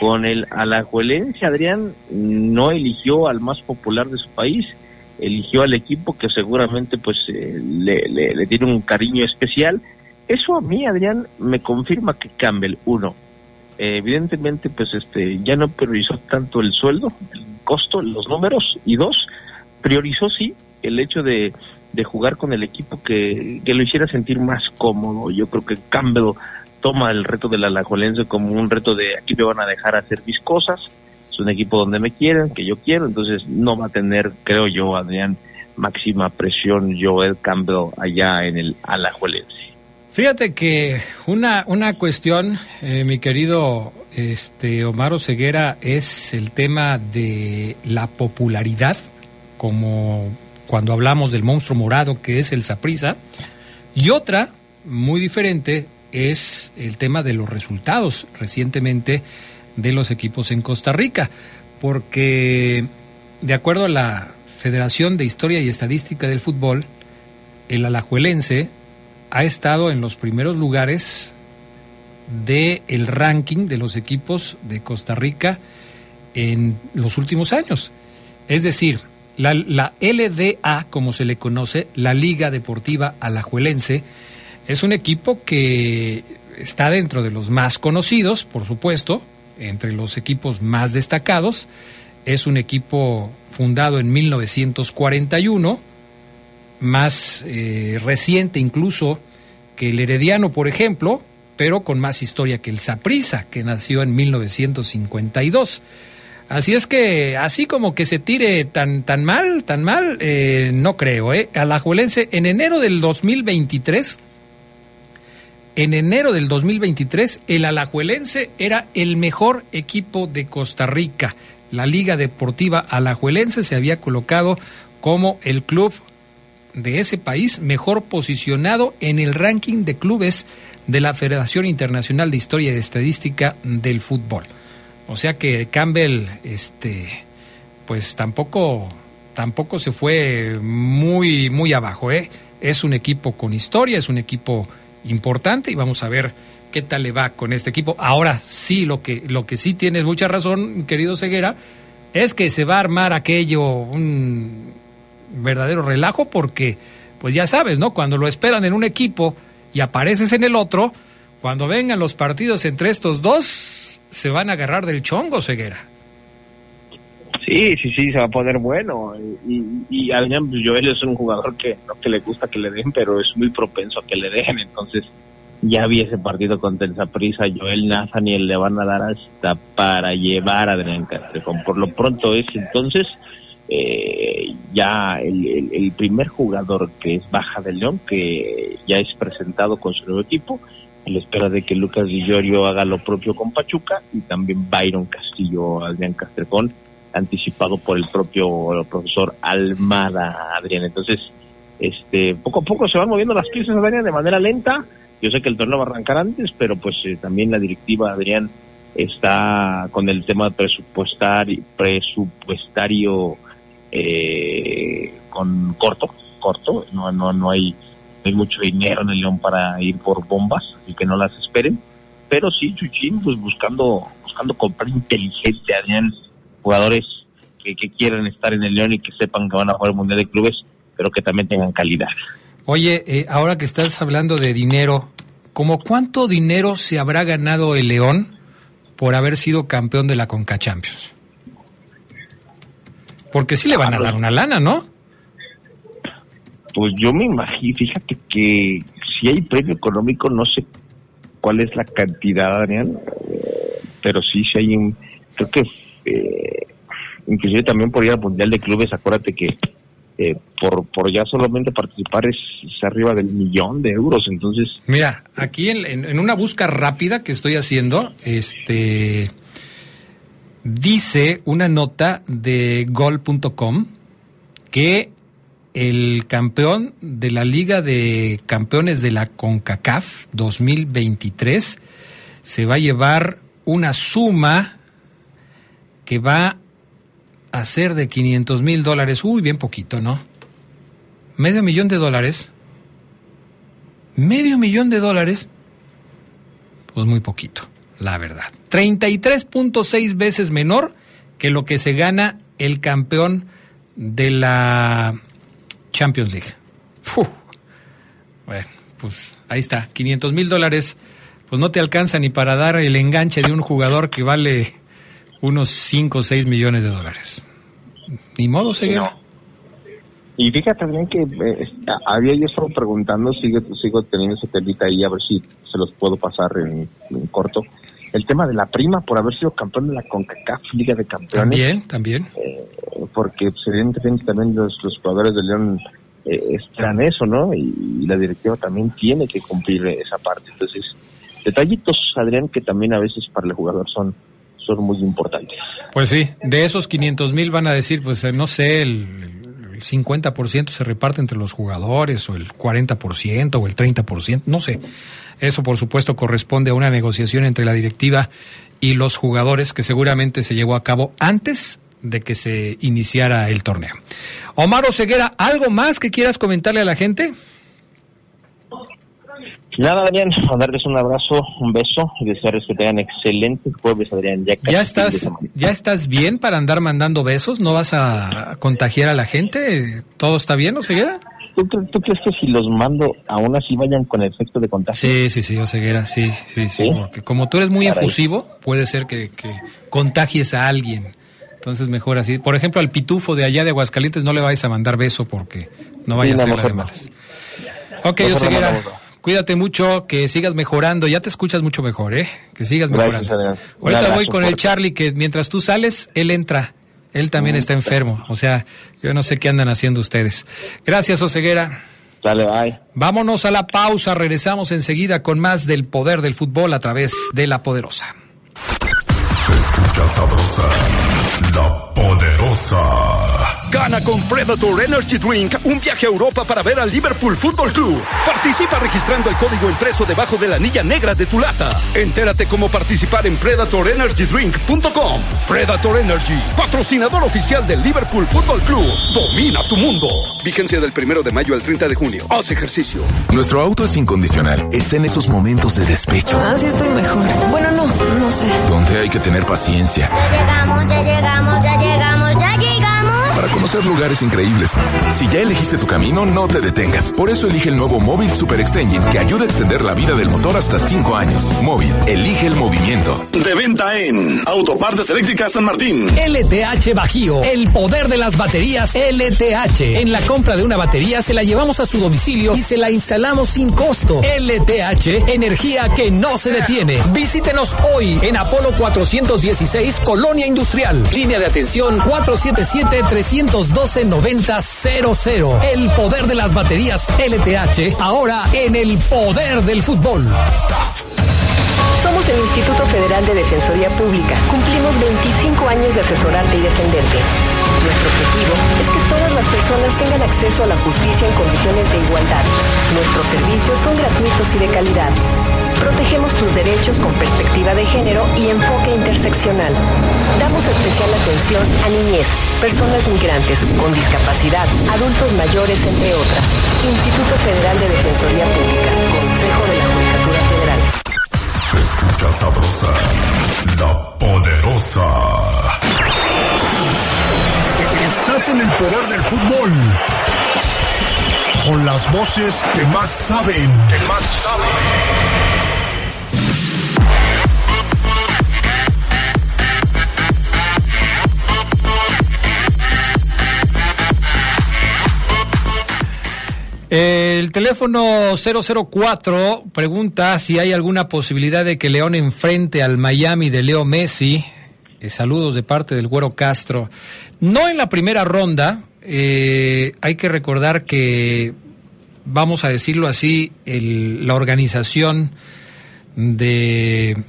con el Alajuelense, Adrián no eligió al más popular de su país, eligió al equipo que seguramente pues eh, le, tiene un cariño especial. Eso a mí, Adrián, me confirma que Campbell, uno, eh, evidentemente pues este ya no priorizó tanto el sueldo, el costo, los números y dos, priorizó sí el hecho de, de jugar con el equipo que, que lo hiciera sentir más cómodo. Yo creo que Campbell toma el reto del Alajuelense como un reto de aquí me van a dejar hacer mis cosas, es un equipo donde me quieren, que yo quiero, entonces no va a tener, creo yo, Adrián, máxima presión Joel Campbell allá en el Alajuelense. Fíjate que una, una cuestión, eh, mi querido este, Omar Ceguera, es el tema de la popularidad, como cuando hablamos del monstruo morado que es el Saprisa, y otra, muy diferente, es el tema de los resultados recientemente de los equipos en Costa Rica, porque de acuerdo a la Federación de Historia y Estadística del Fútbol, el alajuelense ha estado en los primeros lugares del el ranking de los equipos de Costa Rica en los últimos años. Es decir, la, la, LDA, como se le conoce, la Liga Deportiva Alajuelense, es un equipo que está dentro de los más conocidos, por supuesto, entre los equipos más destacados. Es un equipo fundado en 1941, más eh, reciente incluso que el Herediano, por ejemplo, pero con más historia que el Saprisa, que nació en 1952. Así es que, así como que se tire tan, tan mal, tan mal, eh, no creo. ¿eh? Alajuelense, en enero del 2023, en enero del 2023, el Alajuelense era el mejor equipo de Costa Rica. La Liga Deportiva Alajuelense se había colocado como el club de ese país mejor posicionado en el ranking de clubes de la Federación Internacional de Historia y Estadística del Fútbol. O sea que Campbell, este, pues tampoco, tampoco se fue muy, muy abajo, ¿eh? Es un equipo con historia, es un equipo importante y vamos a ver qué tal le va con este equipo. Ahora sí, lo que, lo que sí tienes mucha razón, querido Ceguera, es que se va a armar aquello, un verdadero relajo, porque, pues ya sabes, ¿no? Cuando lo esperan en un equipo y apareces en el otro, cuando vengan los partidos entre estos dos, se van a agarrar del chongo, Ceguera. Sí, sí, sí, se va a poner bueno. Y, y Adrián pues, Joel es un jugador que no que le gusta que le den, pero es muy propenso a que le dejen. Entonces, ya vi ese partido contra el Zaprisa. Joel Nathaniel le van a dar hasta para llevar a Adrián Castrejón. Por lo pronto es entonces eh, ya el, primer jugador que es baja del León, que ya es presentado con su nuevo equipo. En la espera de que Lucas Villorio haga lo propio con Pachuca y también Byron Castillo, Adrián Castrejón anticipado por el propio profesor Almada, Adrián. Entonces, este, poco a poco se van moviendo las piezas, Adrián, de manera lenta. Yo sé que el torneo va a arrancar antes, pero pues eh, también la directiva, Adrián, está con el tema presupuestario, presupuestario eh, con corto, corto. No, no, no hay, hay mucho dinero en el León para ir por bombas, y que no las esperen. Pero sí, Chuchín, pues buscando, buscando comprar inteligente, Adrián jugadores que, que quieran estar en el León y que sepan que van a jugar el Mundial de Clubes, pero que también tengan calidad. Oye, eh, ahora que estás hablando de dinero, ¿cómo cuánto dinero se habrá ganado el León por haber sido campeón de la Conca Champions? Porque sí le van a dar una lana, ¿no? Pues yo me imagino, fíjate que si hay premio económico, no sé cuál es la cantidad, Daniel, pero sí, si hay un, creo que eh, inclusive también por ir al Mundial de Clubes, acuérdate que eh, por, por ya solamente participar es, arriba del millón de euros, entonces... Mira, aquí en, en, una búsqueda rápida que estoy haciendo, este dice una nota de gol.com que el campeón de la Liga de Campeones de la CONCACAF 2023 se va a llevar una suma que va a ser de 500 mil dólares. Uy, bien poquito, ¿no? Medio millón de dólares. Medio millón de dólares. Pues muy poquito, la verdad. 33.6 veces menor que lo que se gana el campeón de la Champions League. Bueno, pues ahí está, 500 mil dólares pues no te alcanza ni para dar el enganche de un jugador que vale unos 5 o 6 millones de dólares. Ni modo, Ceguera. Y fíjate también que eh, había yo estado preguntando, sigo, sigo teniendo ese telita ahí, a ver si se los puedo pasar en, corto. El tema de la prima por haber sido campeón de la CONCACAF Liga de Campeones. También, también. Eh, porque pues, evidentemente también los, jugadores de León eh, esperan eso, ¿no? Y, la directiva también tiene que cumplir esa parte. Entonces, detallitos, Adrián, que también a veces para el jugador son son muy importantes. Pues sí, de esos 500 mil van a decir, pues no sé, el, 50% se reparte entre los jugadores o el 40% o el 30%, no sé. Eso por supuesto corresponde a una negociación entre la directiva y los jugadores que seguramente se llevó a cabo antes de que se iniciara el torneo. Omar Oseguera, ¿algo más que quieras comentarle a la gente? Nada, Adrián, darles un abrazo, un beso y desearles que tengan excelente jueves, Adrián. Ya, estás, ¿Ya estás bien para andar mandando besos? ¿No vas a contagiar a la gente? ¿Todo está bien, Oseguera? ¿Tú, ¿Tú, crees que si los mando aún así vayan con efecto de contagio? Sí, sí, sí, Oseguera, sí, sí, sí, Porque como tú eres muy efusivo, puede ser que, contagies a alguien. Entonces mejor así. Por ejemplo, al pitufo de allá de Aguascalientes no le vais a mandar beso porque no vaya a ser la de malas. Ok, Oseguera. Cuídate mucho, que sigas mejorando. Ya te escuchas mucho mejor, ¿eh? Que sigas mejorando. Ahorita voy con el Charlie, que mientras tú sales, él entra. Él también está enfermo. O sea, yo no sé qué andan haciendo ustedes. Gracias, Oseguera. Dale, bye. Vámonos a la pausa. Regresamos enseguida con más del poder del fútbol a través de la poderosa. escucha sabrosa, la poderosa. Gana con Predator Energy Drink un viaje a Europa para ver al Liverpool Football Club. Participa registrando el código impreso debajo de la anilla negra de tu lata. Entérate cómo participar en PredatorEnergyDrink.com. Predator Energy, patrocinador oficial del Liverpool Football Club. Domina tu mundo. Vigencia del primero de mayo al 30 de junio. Haz ejercicio. Nuestro auto es incondicional. Está en esos momentos de despecho. Ah, sí estoy mejor. Bueno, no, no sé. Donde hay que tener paciencia. Ya llegamos, ya llegamos, ya llegamos, ya llegamos para conocer lugares increíbles. Si ya elegiste tu camino, no te detengas. Por eso elige el nuevo Móvil Super Extension que ayuda a extender la vida del motor hasta 5 años. Móvil, elige el movimiento. De venta en Autopartes Eléctricas San Martín. LTH Bajío, el poder de las baterías LTH. En la compra de una batería se la llevamos a su domicilio y se la instalamos sin costo. LTH, energía que no se detiene. Visítenos hoy en Apolo 416, Colonia Industrial. Línea de atención 477 300 312-9000. El poder de las baterías LTH, ahora en el poder del fútbol. Somos el Instituto Federal de Defensoría Pública. Cumplimos 25 años de asesorarte y defenderte. Nuestro objetivo es que todas las personas tengan acceso a la justicia en condiciones de igualdad. Nuestros servicios son gratuitos y de calidad. Protegemos tus derechos con perspectiva de género y enfoque interseccional. Damos especial atención a niñez, personas migrantes con discapacidad, adultos mayores, entre otras. Instituto Federal de Defensoría Pública, Consejo de la Judicatura Federal. escucha sabrosa, la poderosa. Estás en el poder del fútbol. Con las voces que más saben. Que más saben. El teléfono 004 pregunta si hay alguna posibilidad de que León enfrente al Miami de Leo Messi. Eh, saludos de parte del Güero Castro. No en la primera ronda. Eh, hay que recordar que, vamos a decirlo así, la organización de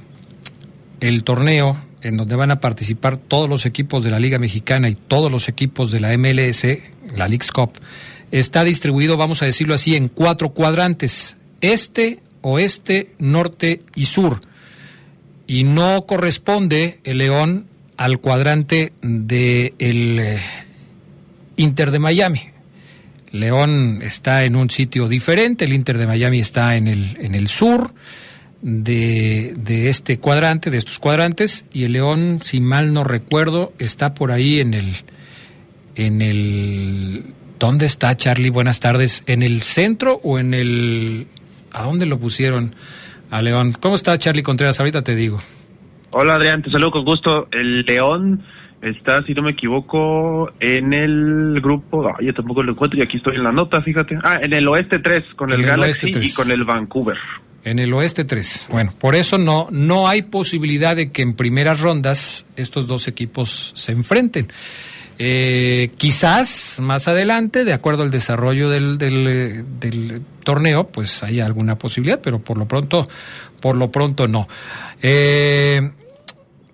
el torneo en donde van a participar todos los equipos de la Liga Mexicana y todos los equipos de la MLS, la League's Cup, está distribuido, vamos a decirlo así, en cuatro cuadrantes, este, oeste, norte y sur. Y no corresponde el León al cuadrante del eh, Inter de Miami. León está en un sitio diferente, el Inter de Miami está en el, en el sur de, de este cuadrante, de estos cuadrantes, y el León, si mal no recuerdo, está por ahí en el, en el ¿Dónde está Charlie? Buenas tardes. ¿En el centro o en el... ¿A dónde lo pusieron? a León. ¿Cómo está Charlie Contreras? Ahorita te digo. Hola Adrián, te saludo con gusto. El León está, si no me equivoco, en el grupo, yo tampoco lo encuentro y aquí estoy en la nota, fíjate. Ah, en el oeste 3, con el, Galaxy y con el Vancouver. En el oeste 3. Bueno, por eso no, no hay posibilidad de que en primeras rondas estos dos equipos se enfrenten. Eh, quizás más adelante, de acuerdo al desarrollo eh, del torneo, pues haya alguna posibilidad, pero por lo pronto, por lo pronto no. Eh,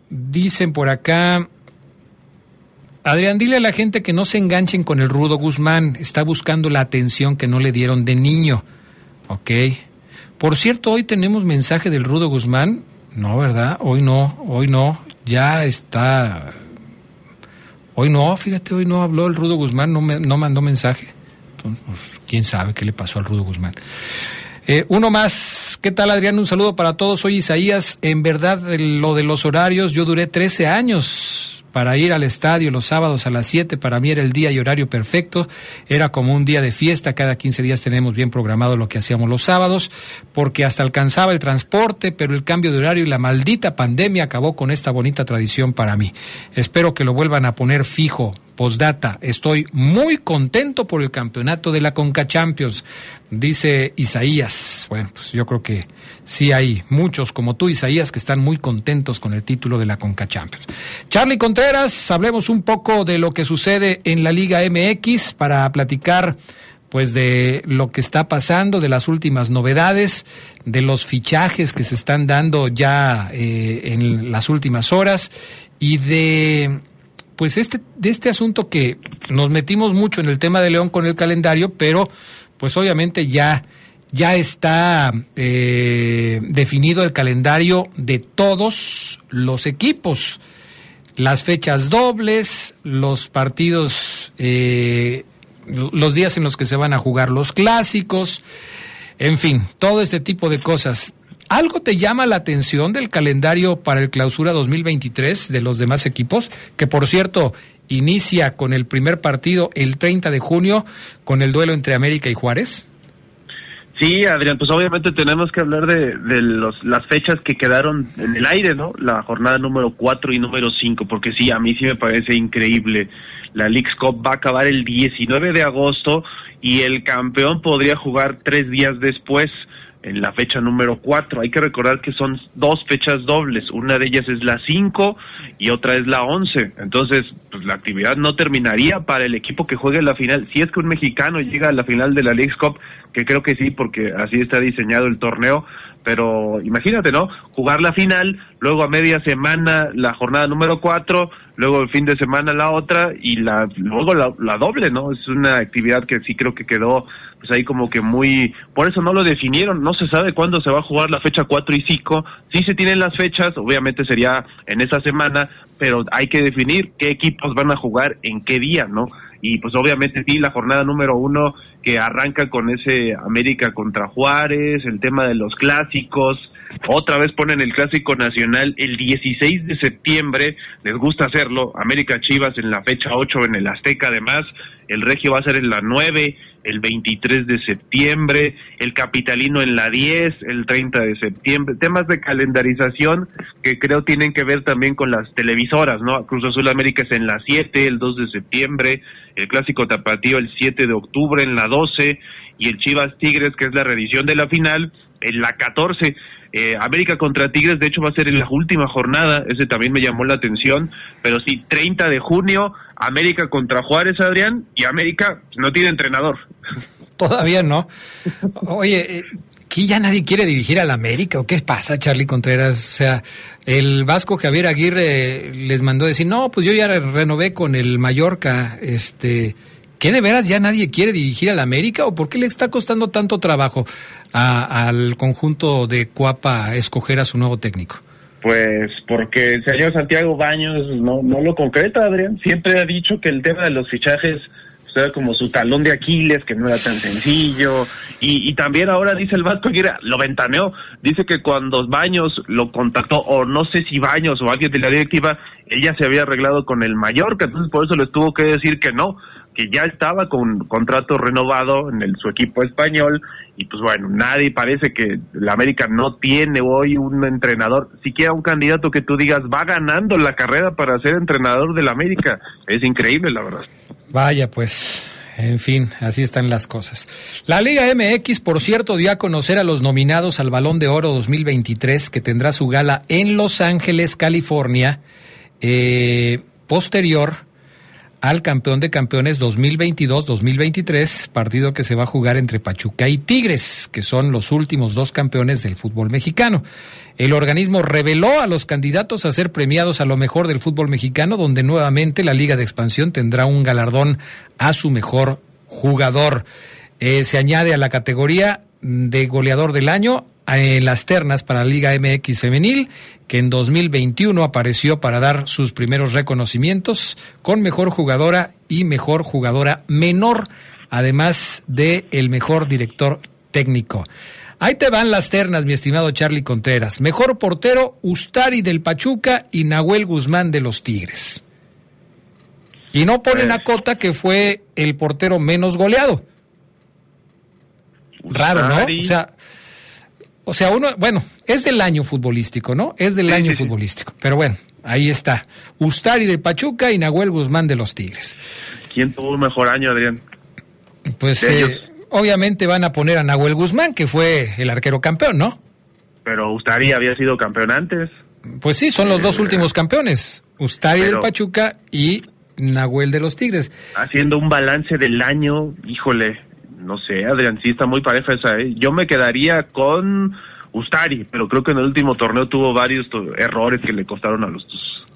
dicen por acá, Adrián, dile a la gente que no se enganchen con el Rudo Guzmán, está buscando la atención que no le dieron de niño. Ok. Por cierto, hoy tenemos mensaje del Rudo Guzmán. No, ¿verdad? Hoy no, hoy no. Ya está. Hoy no, fíjate, hoy no habló el Rudo Guzmán, no, me- no mandó mensaje. Entonces, pues, quién sabe qué le pasó al Rudo Guzmán. Eh, uno más. ¿Qué tal, Adrián? Un saludo para todos. Soy Isaías. En verdad, lo de los horarios, yo duré 13 años para ir al estadio los sábados a las 7. Para mí era el día y horario perfecto. Era como un día de fiesta. Cada 15 días tenemos bien programado lo que hacíamos los sábados, porque hasta alcanzaba el transporte, pero el cambio de horario y la maldita pandemia acabó con esta bonita tradición para mí. Espero que lo vuelvan a poner fijo. Postdata, estoy muy contento por el campeonato de la Conca Champions, dice Isaías. Bueno, pues yo creo que sí hay muchos como tú, Isaías, que están muy contentos con el título de la Conca Champions. Charlie Contreras, hablemos un poco de lo que sucede en la Liga MX para platicar pues de lo que está pasando, de las últimas novedades, de los fichajes que se están dando ya eh, en las últimas horas y de pues este de este asunto que nos metimos mucho en el tema de León con el calendario, pero pues obviamente ya ya está eh, definido el calendario de todos los equipos, las fechas dobles, los partidos, eh, los días en los que se van a jugar los clásicos, en fin, todo este tipo de cosas. ¿Algo te llama la atención del calendario para el clausura 2023 de los demás equipos? Que por cierto, inicia con el primer partido el 30 de junio con el duelo entre América y Juárez. Sí, Adrián, pues obviamente tenemos que hablar de, los, las fechas que quedaron en el aire, ¿no? La jornada número 4 y número 5, porque sí, a mí sí me parece increíble. La Leagues Cup va a acabar el 19 de agosto y el campeón podría jugar tres días después, en la fecha número 4. Hay que recordar que son dos fechas dobles, una de ellas es la 5 y otra es la 11. Entonces, pues la actividad no terminaría para el equipo que juegue la final. Si es que un mexicano llega a la final de la Leagues Cup, que creo que sí, porque así está diseñado el torneo, pero imagínate, ¿no? Jugar la final, luego a media semana la jornada número 4, luego el fin de semana la otra y la luego la, la doble, ¿no? Es una actividad que sí creo que quedó pues ahí como que muy por eso no lo definieron, no se sabe cuándo se va a jugar la fecha 4 y 5. Sí se tienen las fechas, obviamente sería en esa semana, pero hay que definir qué equipos van a jugar en qué día, ¿no? Y pues obviamente sí, la jornada número uno que arranca con ese América contra Juárez, el tema de los clásicos, otra vez ponen el clásico nacional el 16 de septiembre, les gusta hacerlo, América Chivas en la fecha 8 en el Azteca además, el Regio va a ser en la 9, el 23 de septiembre, el Capitalino en la 10, el 30 de septiembre, temas de calendarización que creo tienen que ver también con las televisoras, ¿no? Cruz Azul América es en la 7, el 2 de septiembre, el Clásico Tapatío el 7 de octubre. En la 12 y el Chivas Tigres, que es la reedición de la final, en la 14. Eh, América contra Tigres, de hecho, va a ser en la última jornada, ese también me llamó la atención, pero sí, 30 de junio, América contra Juárez, Adrián, y América no tiene entrenador. [LAUGHS] Todavía no. Oye, eh, ¿qué ya nadie quiere dirigir al América o qué pasa, Charlie Contreras? O sea, el Vasco Javier Aguirre les mandó decir, no, pues yo ya renové con el Mallorca, este, ¿qué de veras ya nadie quiere dirigir al América o por qué le está costando tanto trabajo al conjunto de Cuapa escoger a su nuevo técnico? Pues porque el señor Santiago Baños no, no lo concreta, Adrián. Siempre ha dicho que el tema de los fichajes era como su talón de Aquiles, que no era tan sencillo. Y, y también ahora dice el Vasco Aguirre, lo ventaneó, dice que cuando Baños lo contactó, o no sé si Baños o alguien de la directiva, ella se había arreglado con el Mallorca, entonces por eso les tuvo que decir que no, que ya estaba con contrato renovado en su equipo español y pues bueno, nadie parece que la América no tiene hoy un entrenador, siquiera un candidato que tú digas va ganando la carrera para ser entrenador del América. Es increíble, la verdad. Vaya, pues, en fin, así están las cosas. La Liga MX, por cierto, dio a conocer a los nominados al Balón de Oro 2023, que tendrá su gala en Los Ángeles, California, eh, posterior al campeón de campeones 2022-2023, partido que se va a jugar entre Pachuca y Tigres, que son los últimos dos campeones del fútbol mexicano. El organismo reveló a los candidatos a ser premiados a lo mejor del fútbol mexicano, donde nuevamente la Liga de Expansión tendrá un galardón a su mejor jugador. Eh, se añade a la categoría de goleador del año en las ternas para la Liga MX Femenil, que en 2021 apareció para dar sus primeros reconocimientos con mejor jugadora y mejor jugadora menor, además de el mejor director técnico. Ahí te van las ternas, mi estimado Charlie Contreras. Mejor portero, Ustari del Pachuca y Nahuel Guzmán de los Tigres. Y no ponen a Cota que fue el portero menos goleado. Raro, ¿no? O sea, o sea, uno, bueno, es del año futbolístico, ¿no? Es del año futbolístico. Pero bueno, ahí está. Ustari de Pachuca y Nahuel Guzmán de los Tigres. ¿Quién tuvo un mejor año, Adrián? Pues eh, obviamente van a poner a Nahuel Guzmán, que fue el arquero campeón, ¿no? Pero Ustari había sido campeón antes. Pues sí, son los dos últimos campeones. Ustari del Pachuca y Nahuel de los Tigres. Haciendo un balance del año, híjole, no sé, Adrián, sí está muy pareja esa. ¿eh? Yo me quedaría con Ustari, pero creo que en el último torneo tuvo varios errores que le costaron a los dos.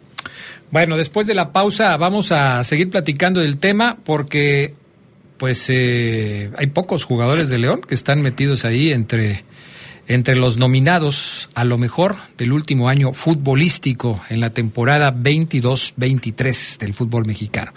Bueno, después de la pausa vamos a seguir platicando del tema porque pues eh, hay pocos jugadores de León que están metidos ahí entre entre los nominados a lo mejor del último año futbolístico en la temporada 22-23 del fútbol mexicano.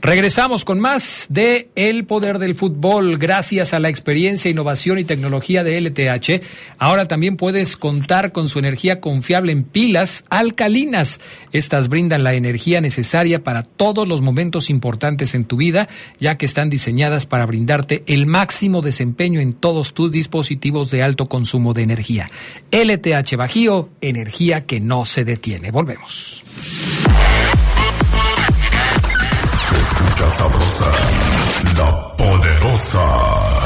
Regresamos con más de El Poder del Fútbol. Gracias a la experiencia, innovación y tecnología de LTH, ahora también puedes contar con su energía confiable en pilas alcalinas. Estas brindan la energía necesaria para todos los momentos importantes en tu vida, ya que están diseñadas para brindarte el máximo desempeño en todos tus dispositivos de alto consumo de energía. LTH Bajío, energía que no se detiene. Volvemos. la poderosa.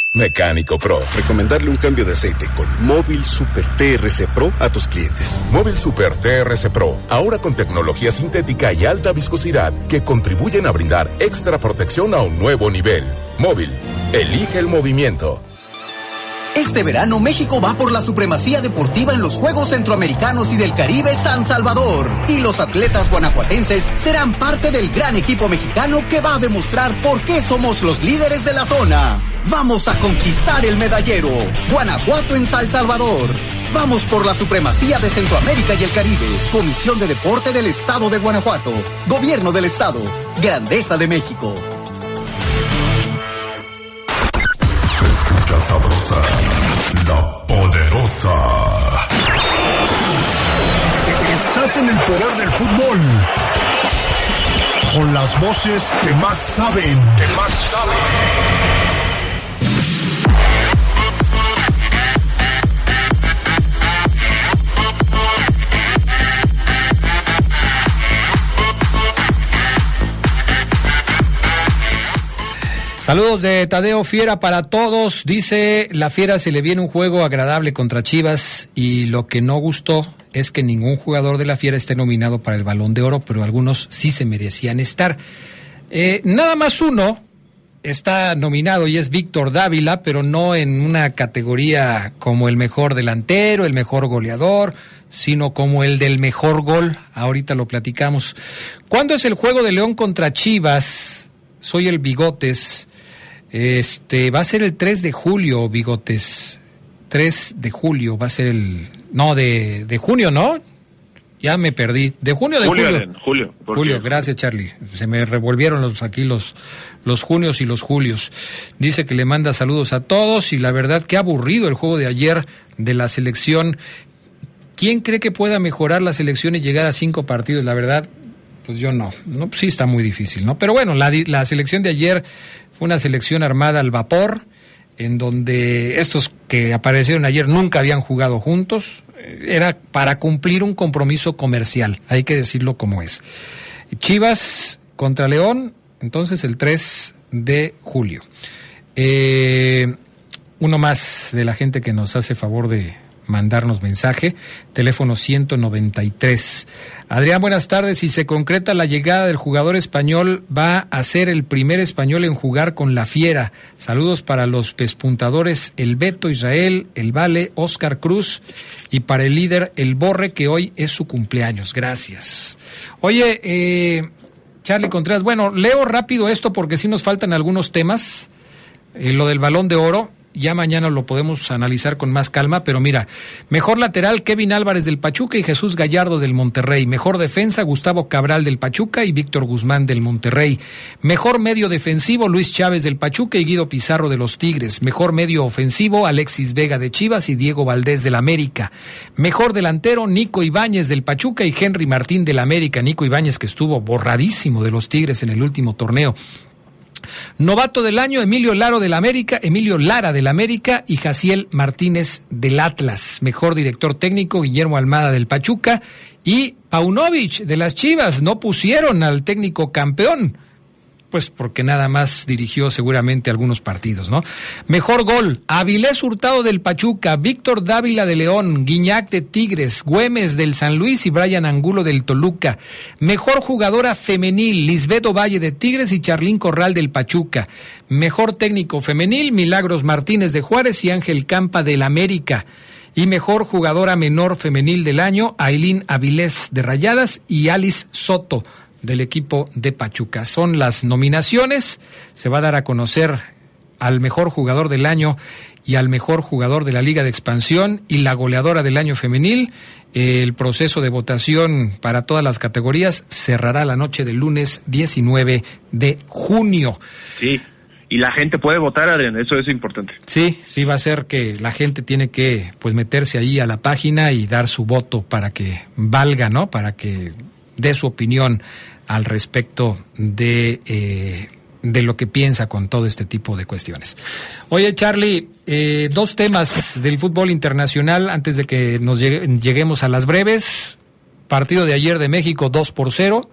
Mecánico Pro. Recomendarle un cambio de aceite con Móvil Super TRC Pro a tus clientes. Móvil Super TRC Pro. Ahora con tecnología sintética y alta viscosidad que contribuyen a brindar extra protección a un nuevo nivel. Móvil. Elige el movimiento. Este verano México va por la supremacía deportiva en los Juegos Centroamericanos y del Caribe San Salvador. Y los atletas guanajuatenses serán parte del gran equipo mexicano que va a demostrar por qué somos los líderes de la zona. Vamos a conquistar el medallero. Guanajuato en San Salvador. Vamos por la supremacía de Centroamérica y el Caribe. Comisión de Deporte del Estado de Guanajuato. Gobierno del Estado. Grandeza de México. escucha sabrosa, la poderosa. Estás en el poder del fútbol. Con las voces que más saben. Que más saben. Saludos de Tadeo Fiera para todos. Dice, la Fiera se le viene un juego agradable contra Chivas y lo que no gustó es que ningún jugador de la Fiera esté nominado para el balón de oro, pero algunos sí se merecían estar. Eh, nada más uno está nominado y es Víctor Dávila, pero no en una categoría como el mejor delantero, el mejor goleador, sino como el del mejor gol. Ahorita lo platicamos. ¿Cuándo es el juego de León contra Chivas? Soy el Bigotes. Este, va a ser el 3 de julio, Bigotes. 3 de julio va a ser el... No, de, de junio, ¿no? Ya me perdí. ¿De junio o de julio? Julio, julio. Julio, gracias Charlie. Se me revolvieron los aquí los, los junios y los julios. Dice que le manda saludos a todos y la verdad que aburrido el juego de ayer de la selección. ¿Quién cree que pueda mejorar la selección y llegar a cinco partidos? La verdad, pues yo no. no sí está muy difícil, ¿no? Pero bueno, la, la selección de ayer una selección armada al vapor, en donde estos que aparecieron ayer nunca habían jugado juntos. Era para cumplir un compromiso comercial, hay que decirlo como es. Chivas contra León, entonces el 3 de julio. Eh, uno más de la gente que nos hace favor de mandarnos mensaje, teléfono 193. Adrián, buenas tardes. Si se concreta la llegada del jugador español, va a ser el primer español en jugar con la Fiera. Saludos para los pespuntadores El Beto Israel, El Vale, Oscar Cruz y para el líder El Borre, que hoy es su cumpleaños. Gracias. Oye, eh, Charlie Contreras, bueno, leo rápido esto porque sí nos faltan algunos temas. Eh, lo del balón de oro, ya mañana lo podemos analizar con más calma, pero mira, mejor lateral Kevin Álvarez del Pachuca y Jesús Gallardo del Monterrey. Mejor defensa Gustavo Cabral del Pachuca y Víctor Guzmán del Monterrey. Mejor medio defensivo Luis Chávez del Pachuca y Guido Pizarro de los Tigres. Mejor medio ofensivo Alexis Vega de Chivas y Diego Valdés del América. Mejor delantero Nico Ibáñez del Pachuca y Henry Martín del América. Nico Ibáñez que estuvo borradísimo de los Tigres en el último torneo. Novato del año, Emilio Laro del América, Emilio Lara del América y Jaciel Martínez del Atlas. Mejor director técnico, Guillermo Almada del Pachuca y Paunovic de las Chivas. No pusieron al técnico campeón pues porque nada más dirigió seguramente algunos partidos, ¿no? Mejor gol, Avilés Hurtado del Pachuca, Víctor Dávila de León, Guiñac de Tigres, Güemes del San Luis y Brian Angulo del Toluca. Mejor jugadora femenil, Lisbedo Valle de Tigres y Charlín Corral del Pachuca. Mejor técnico femenil, Milagros Martínez de Juárez y Ángel Campa del América. Y mejor jugadora menor femenil del año, Ailín Avilés de Rayadas y Alice Soto del equipo de Pachuca. Son las nominaciones, se va a dar a conocer al mejor jugador del año y al mejor jugador de la Liga de Expansión y la goleadora del año femenil. El proceso de votación para todas las categorías cerrará la noche del lunes 19 de junio. Sí, y la gente puede votar, Adrián, eso es importante. Sí, sí va a ser que la gente tiene que pues meterse ahí a la página y dar su voto para que valga, ¿no? Para que dé su opinión al respecto de, eh, de lo que piensa con todo este tipo de cuestiones. Oye, Charlie, eh, dos temas del fútbol internacional antes de que nos lleguemos a las breves. Partido de ayer de México 2 por 0.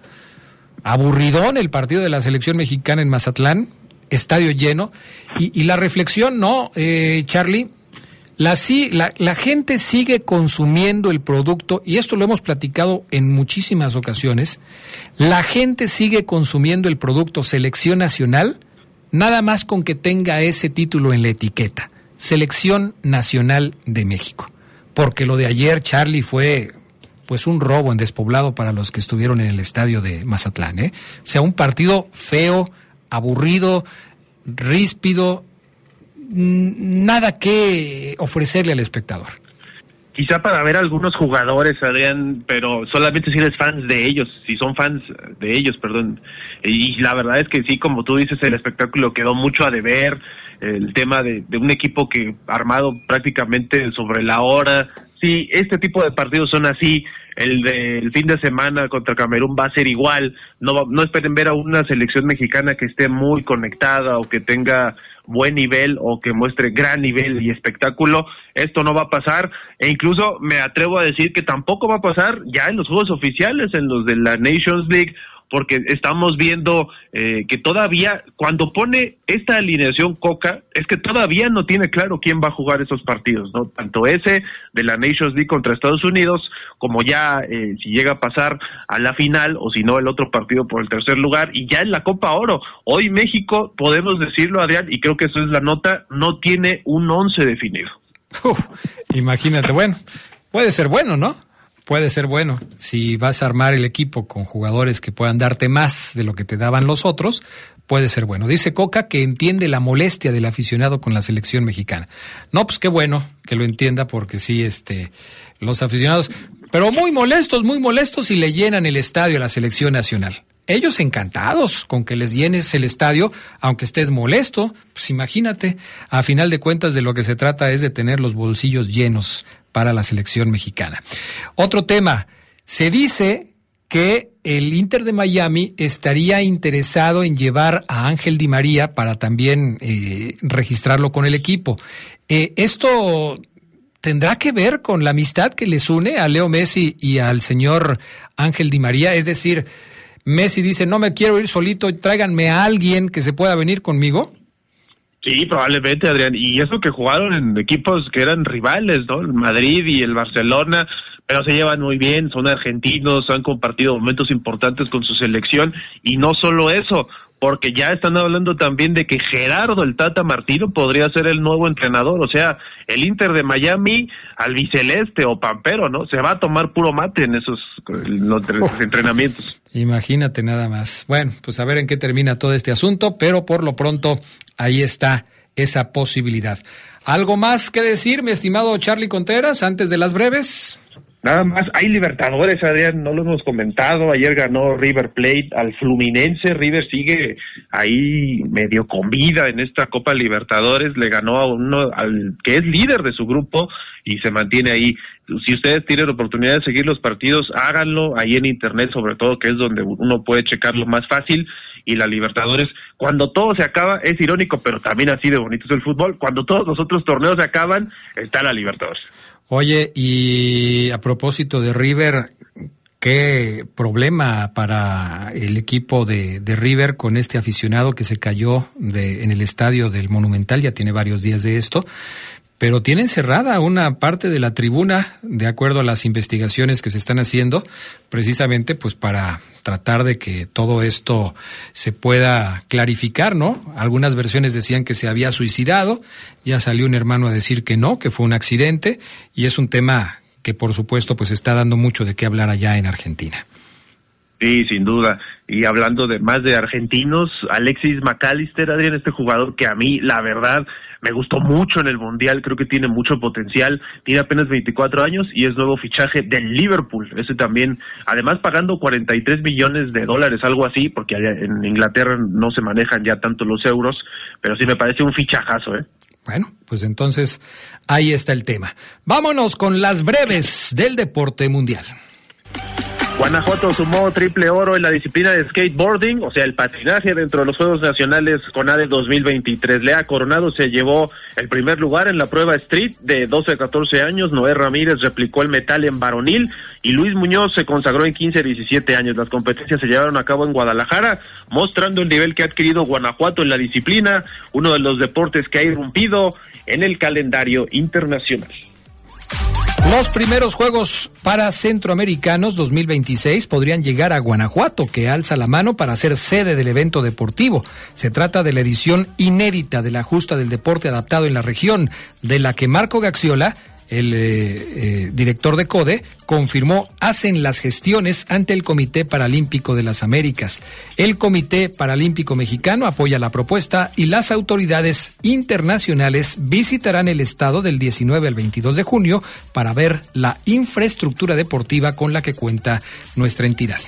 Aburridón el partido de la selección mexicana en Mazatlán. Estadio lleno. Y, la reflexión, ¿no, eh, Charlie? La, la, la, gente sigue consumiendo el producto, y esto lo hemos platicado en muchísimas ocasiones, la gente sigue consumiendo el producto Selección Nacional, nada más con que tenga ese título en la etiqueta, Selección Nacional de México. Porque lo de ayer, Charlie, fue pues un robo en despoblado para los que estuvieron en el estadio de Mazatlán, ¿eh? O sea, un partido feo, aburrido, ríspido, nada que ofrecerle al espectador. Quizá para ver algunos jugadores, Adrián, pero solamente si eres fans de ellos, si son fans de ellos, perdón. Y la verdad es que sí, como tú dices, el espectáculo quedó mucho a deber, el tema de, de un equipo que armado prácticamente sobre la hora. Sí, este tipo de partidos son así, el del fin de semana contra Camerún va a ser igual. No, no esperen ver a una selección mexicana que esté muy conectada o que tenga buen nivel o que muestre gran nivel y espectáculo, esto no va a pasar. E incluso me atrevo a decir que tampoco va a pasar ya en los juegos oficiales, en los de la Nations League porque estamos viendo eh, que todavía, cuando pone esta alineación Coca, es que todavía no tiene claro quién va a jugar esos partidos, ¿no? Tanto ese de la Nations League contra Estados Unidos, como ya eh, si llega a pasar a la final, o si no, el otro partido por el tercer lugar, y ya en la Copa Oro. Hoy México, podemos decirlo, Adrián, y creo que eso es la nota, no tiene un once definido. imagínate, bueno, puede ser bueno, ¿no? Puede ser bueno. Si vas a armar el equipo con jugadores que puedan darte más de lo que te daban los otros, puede ser bueno. Dice Coca que entiende la molestia del aficionado con la selección mexicana. No, pues qué bueno que lo entienda porque sí, este, los aficionados, pero muy molestos, muy molestos y le llenan el estadio a la selección nacional. Ellos encantados con que les llenes el estadio, aunque estés molesto, pues imagínate, a final de cuentas de lo que se trata es de tener los bolsillos llenos para la selección mexicana. Otro tema, se dice que el Inter de Miami estaría interesado en llevar a Ángel Di María para también eh, registrarlo con el equipo. Eh, esto tendrá que ver con la amistad que les une a Leo Messi y al señor Ángel Di María, es decir, Messi dice, no me quiero ir solito, tráiganme a alguien que se pueda venir conmigo. Sí, probablemente, Adrián. Y eso que jugaron en equipos que eran rivales, ¿no? El Madrid y el Barcelona, pero se llevan muy bien, son argentinos, han compartido momentos importantes con su selección. Y no solo eso, porque ya están hablando también de que Gerardo el Tata Martino podría ser el nuevo entrenador, o sea, el Inter de Miami albiceleste o pampero, ¿no? Se va a tomar puro mate en esos entrenamientos. Imagínate nada más. Bueno, pues a ver en qué termina todo este asunto, pero por lo pronto ahí está esa posibilidad. ¿Algo más que decir, mi estimado Charlie Contreras, antes de las breves? Nada más, hay Libertadores, Adrián, no lo hemos comentado. Ayer ganó River Plate al Fluminense. River sigue ahí medio con vida en esta Copa Libertadores. Le ganó a uno al que es líder de su grupo y se mantiene ahí. Si ustedes tienen oportunidad de seguir los partidos, háganlo ahí en internet, sobre todo, que es donde uno puede checarlo más fácil. Y la Libertadores, cuando todo se acaba, es irónico, pero también así de bonito es el fútbol. Cuando todos los otros torneos se acaban, está la Libertadores. Oye, y a propósito de River, qué problema para el equipo de, de, River con este aficionado que se cayó de, en el estadio del Monumental, ya tiene varios días de esto pero tienen cerrada una parte de la tribuna, de acuerdo a las investigaciones que se están haciendo, precisamente pues para tratar de que todo esto se pueda clarificar, ¿no? Algunas versiones decían que se había suicidado, ya salió un hermano a decir que no, que fue un accidente, y es un tema que por supuesto pues está dando mucho de qué hablar allá en Argentina. Sí, sin duda. Y hablando de más de argentinos, Alexis McAllister, Adrián, este jugador que a mí, la verdad, me gustó mucho en el Mundial, creo que tiene mucho potencial, tiene apenas 24 años y es nuevo fichaje del Liverpool, ese también, además pagando 43 millones de dólares, algo así, porque en Inglaterra no se manejan ya tanto los euros, pero sí me parece un fichajazo, ¿eh? Bueno, pues entonces ahí está el tema. Vámonos con las breves del deporte mundial. Guanajuato sumó triple oro en la disciplina de skateboarding, o sea, el patinaje dentro de los Juegos Nacionales CONADE 2023. Lea Coronado se llevó el primer lugar en la prueba street de 12 a 14 años. Noé Ramírez replicó el metal en varonil y Luis Muñoz se consagró en 15 a 17 años. Las competencias se llevaron a cabo en Guadalajara, mostrando el nivel que ha adquirido Guanajuato en la disciplina, uno de los deportes que ha irrumpido en el calendario internacional. Los primeros Juegos para Centroamericanos 2026 podrían llegar a Guanajuato, que alza la mano para ser sede del evento deportivo. Se trata de la edición inédita de la justa del deporte adaptado en la región, de la que Marco Gaxiola el eh, eh, director de CODE, confirmó hacen las gestiones ante el Comité Paralímpico de las Américas. El Comité Paralímpico Mexicano apoya la propuesta y las autoridades internacionales visitarán el estado del 19 al 22 de junio para ver la infraestructura deportiva con la que cuenta nuestra entidad.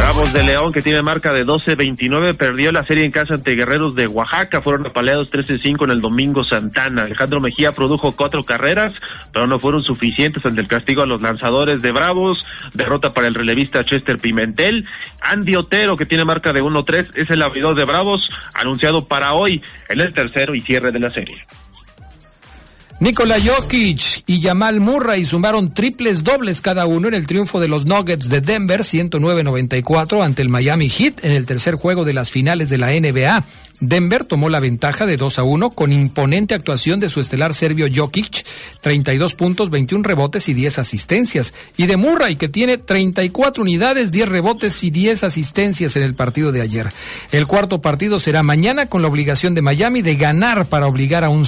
Bravos de León, que tiene marca de 12-29, perdió la serie en casa ante Guerreros de Oaxaca. Fueron apaleados 13-5 en el domingo Santana. Alejandro Mejía produjo cuatro carreras, pero no fueron suficientes ante el castigo a los lanzadores de Bravos. Derrota para el relevista Chester Pimentel. Andy Otero, que tiene marca de 1-3, es el abridor de Bravos, anunciado para hoy en el tercero y cierre de la serie. Nikola Jokic y Jamal Murray sumaron triples dobles cada uno en el triunfo de los Nuggets de Denver 109-94 ante el Miami Heat en el tercer juego de las finales de la NBA. Denver tomó la ventaja de 2 a 1 con imponente actuación de su estelar serbio Jokic, 32 puntos, 21 rebotes y 10 asistencias, y de Murray que tiene 34 unidades, 10 rebotes y 10 asistencias en el partido de ayer. El cuarto partido será mañana con la obligación de Miami de ganar para obligar a un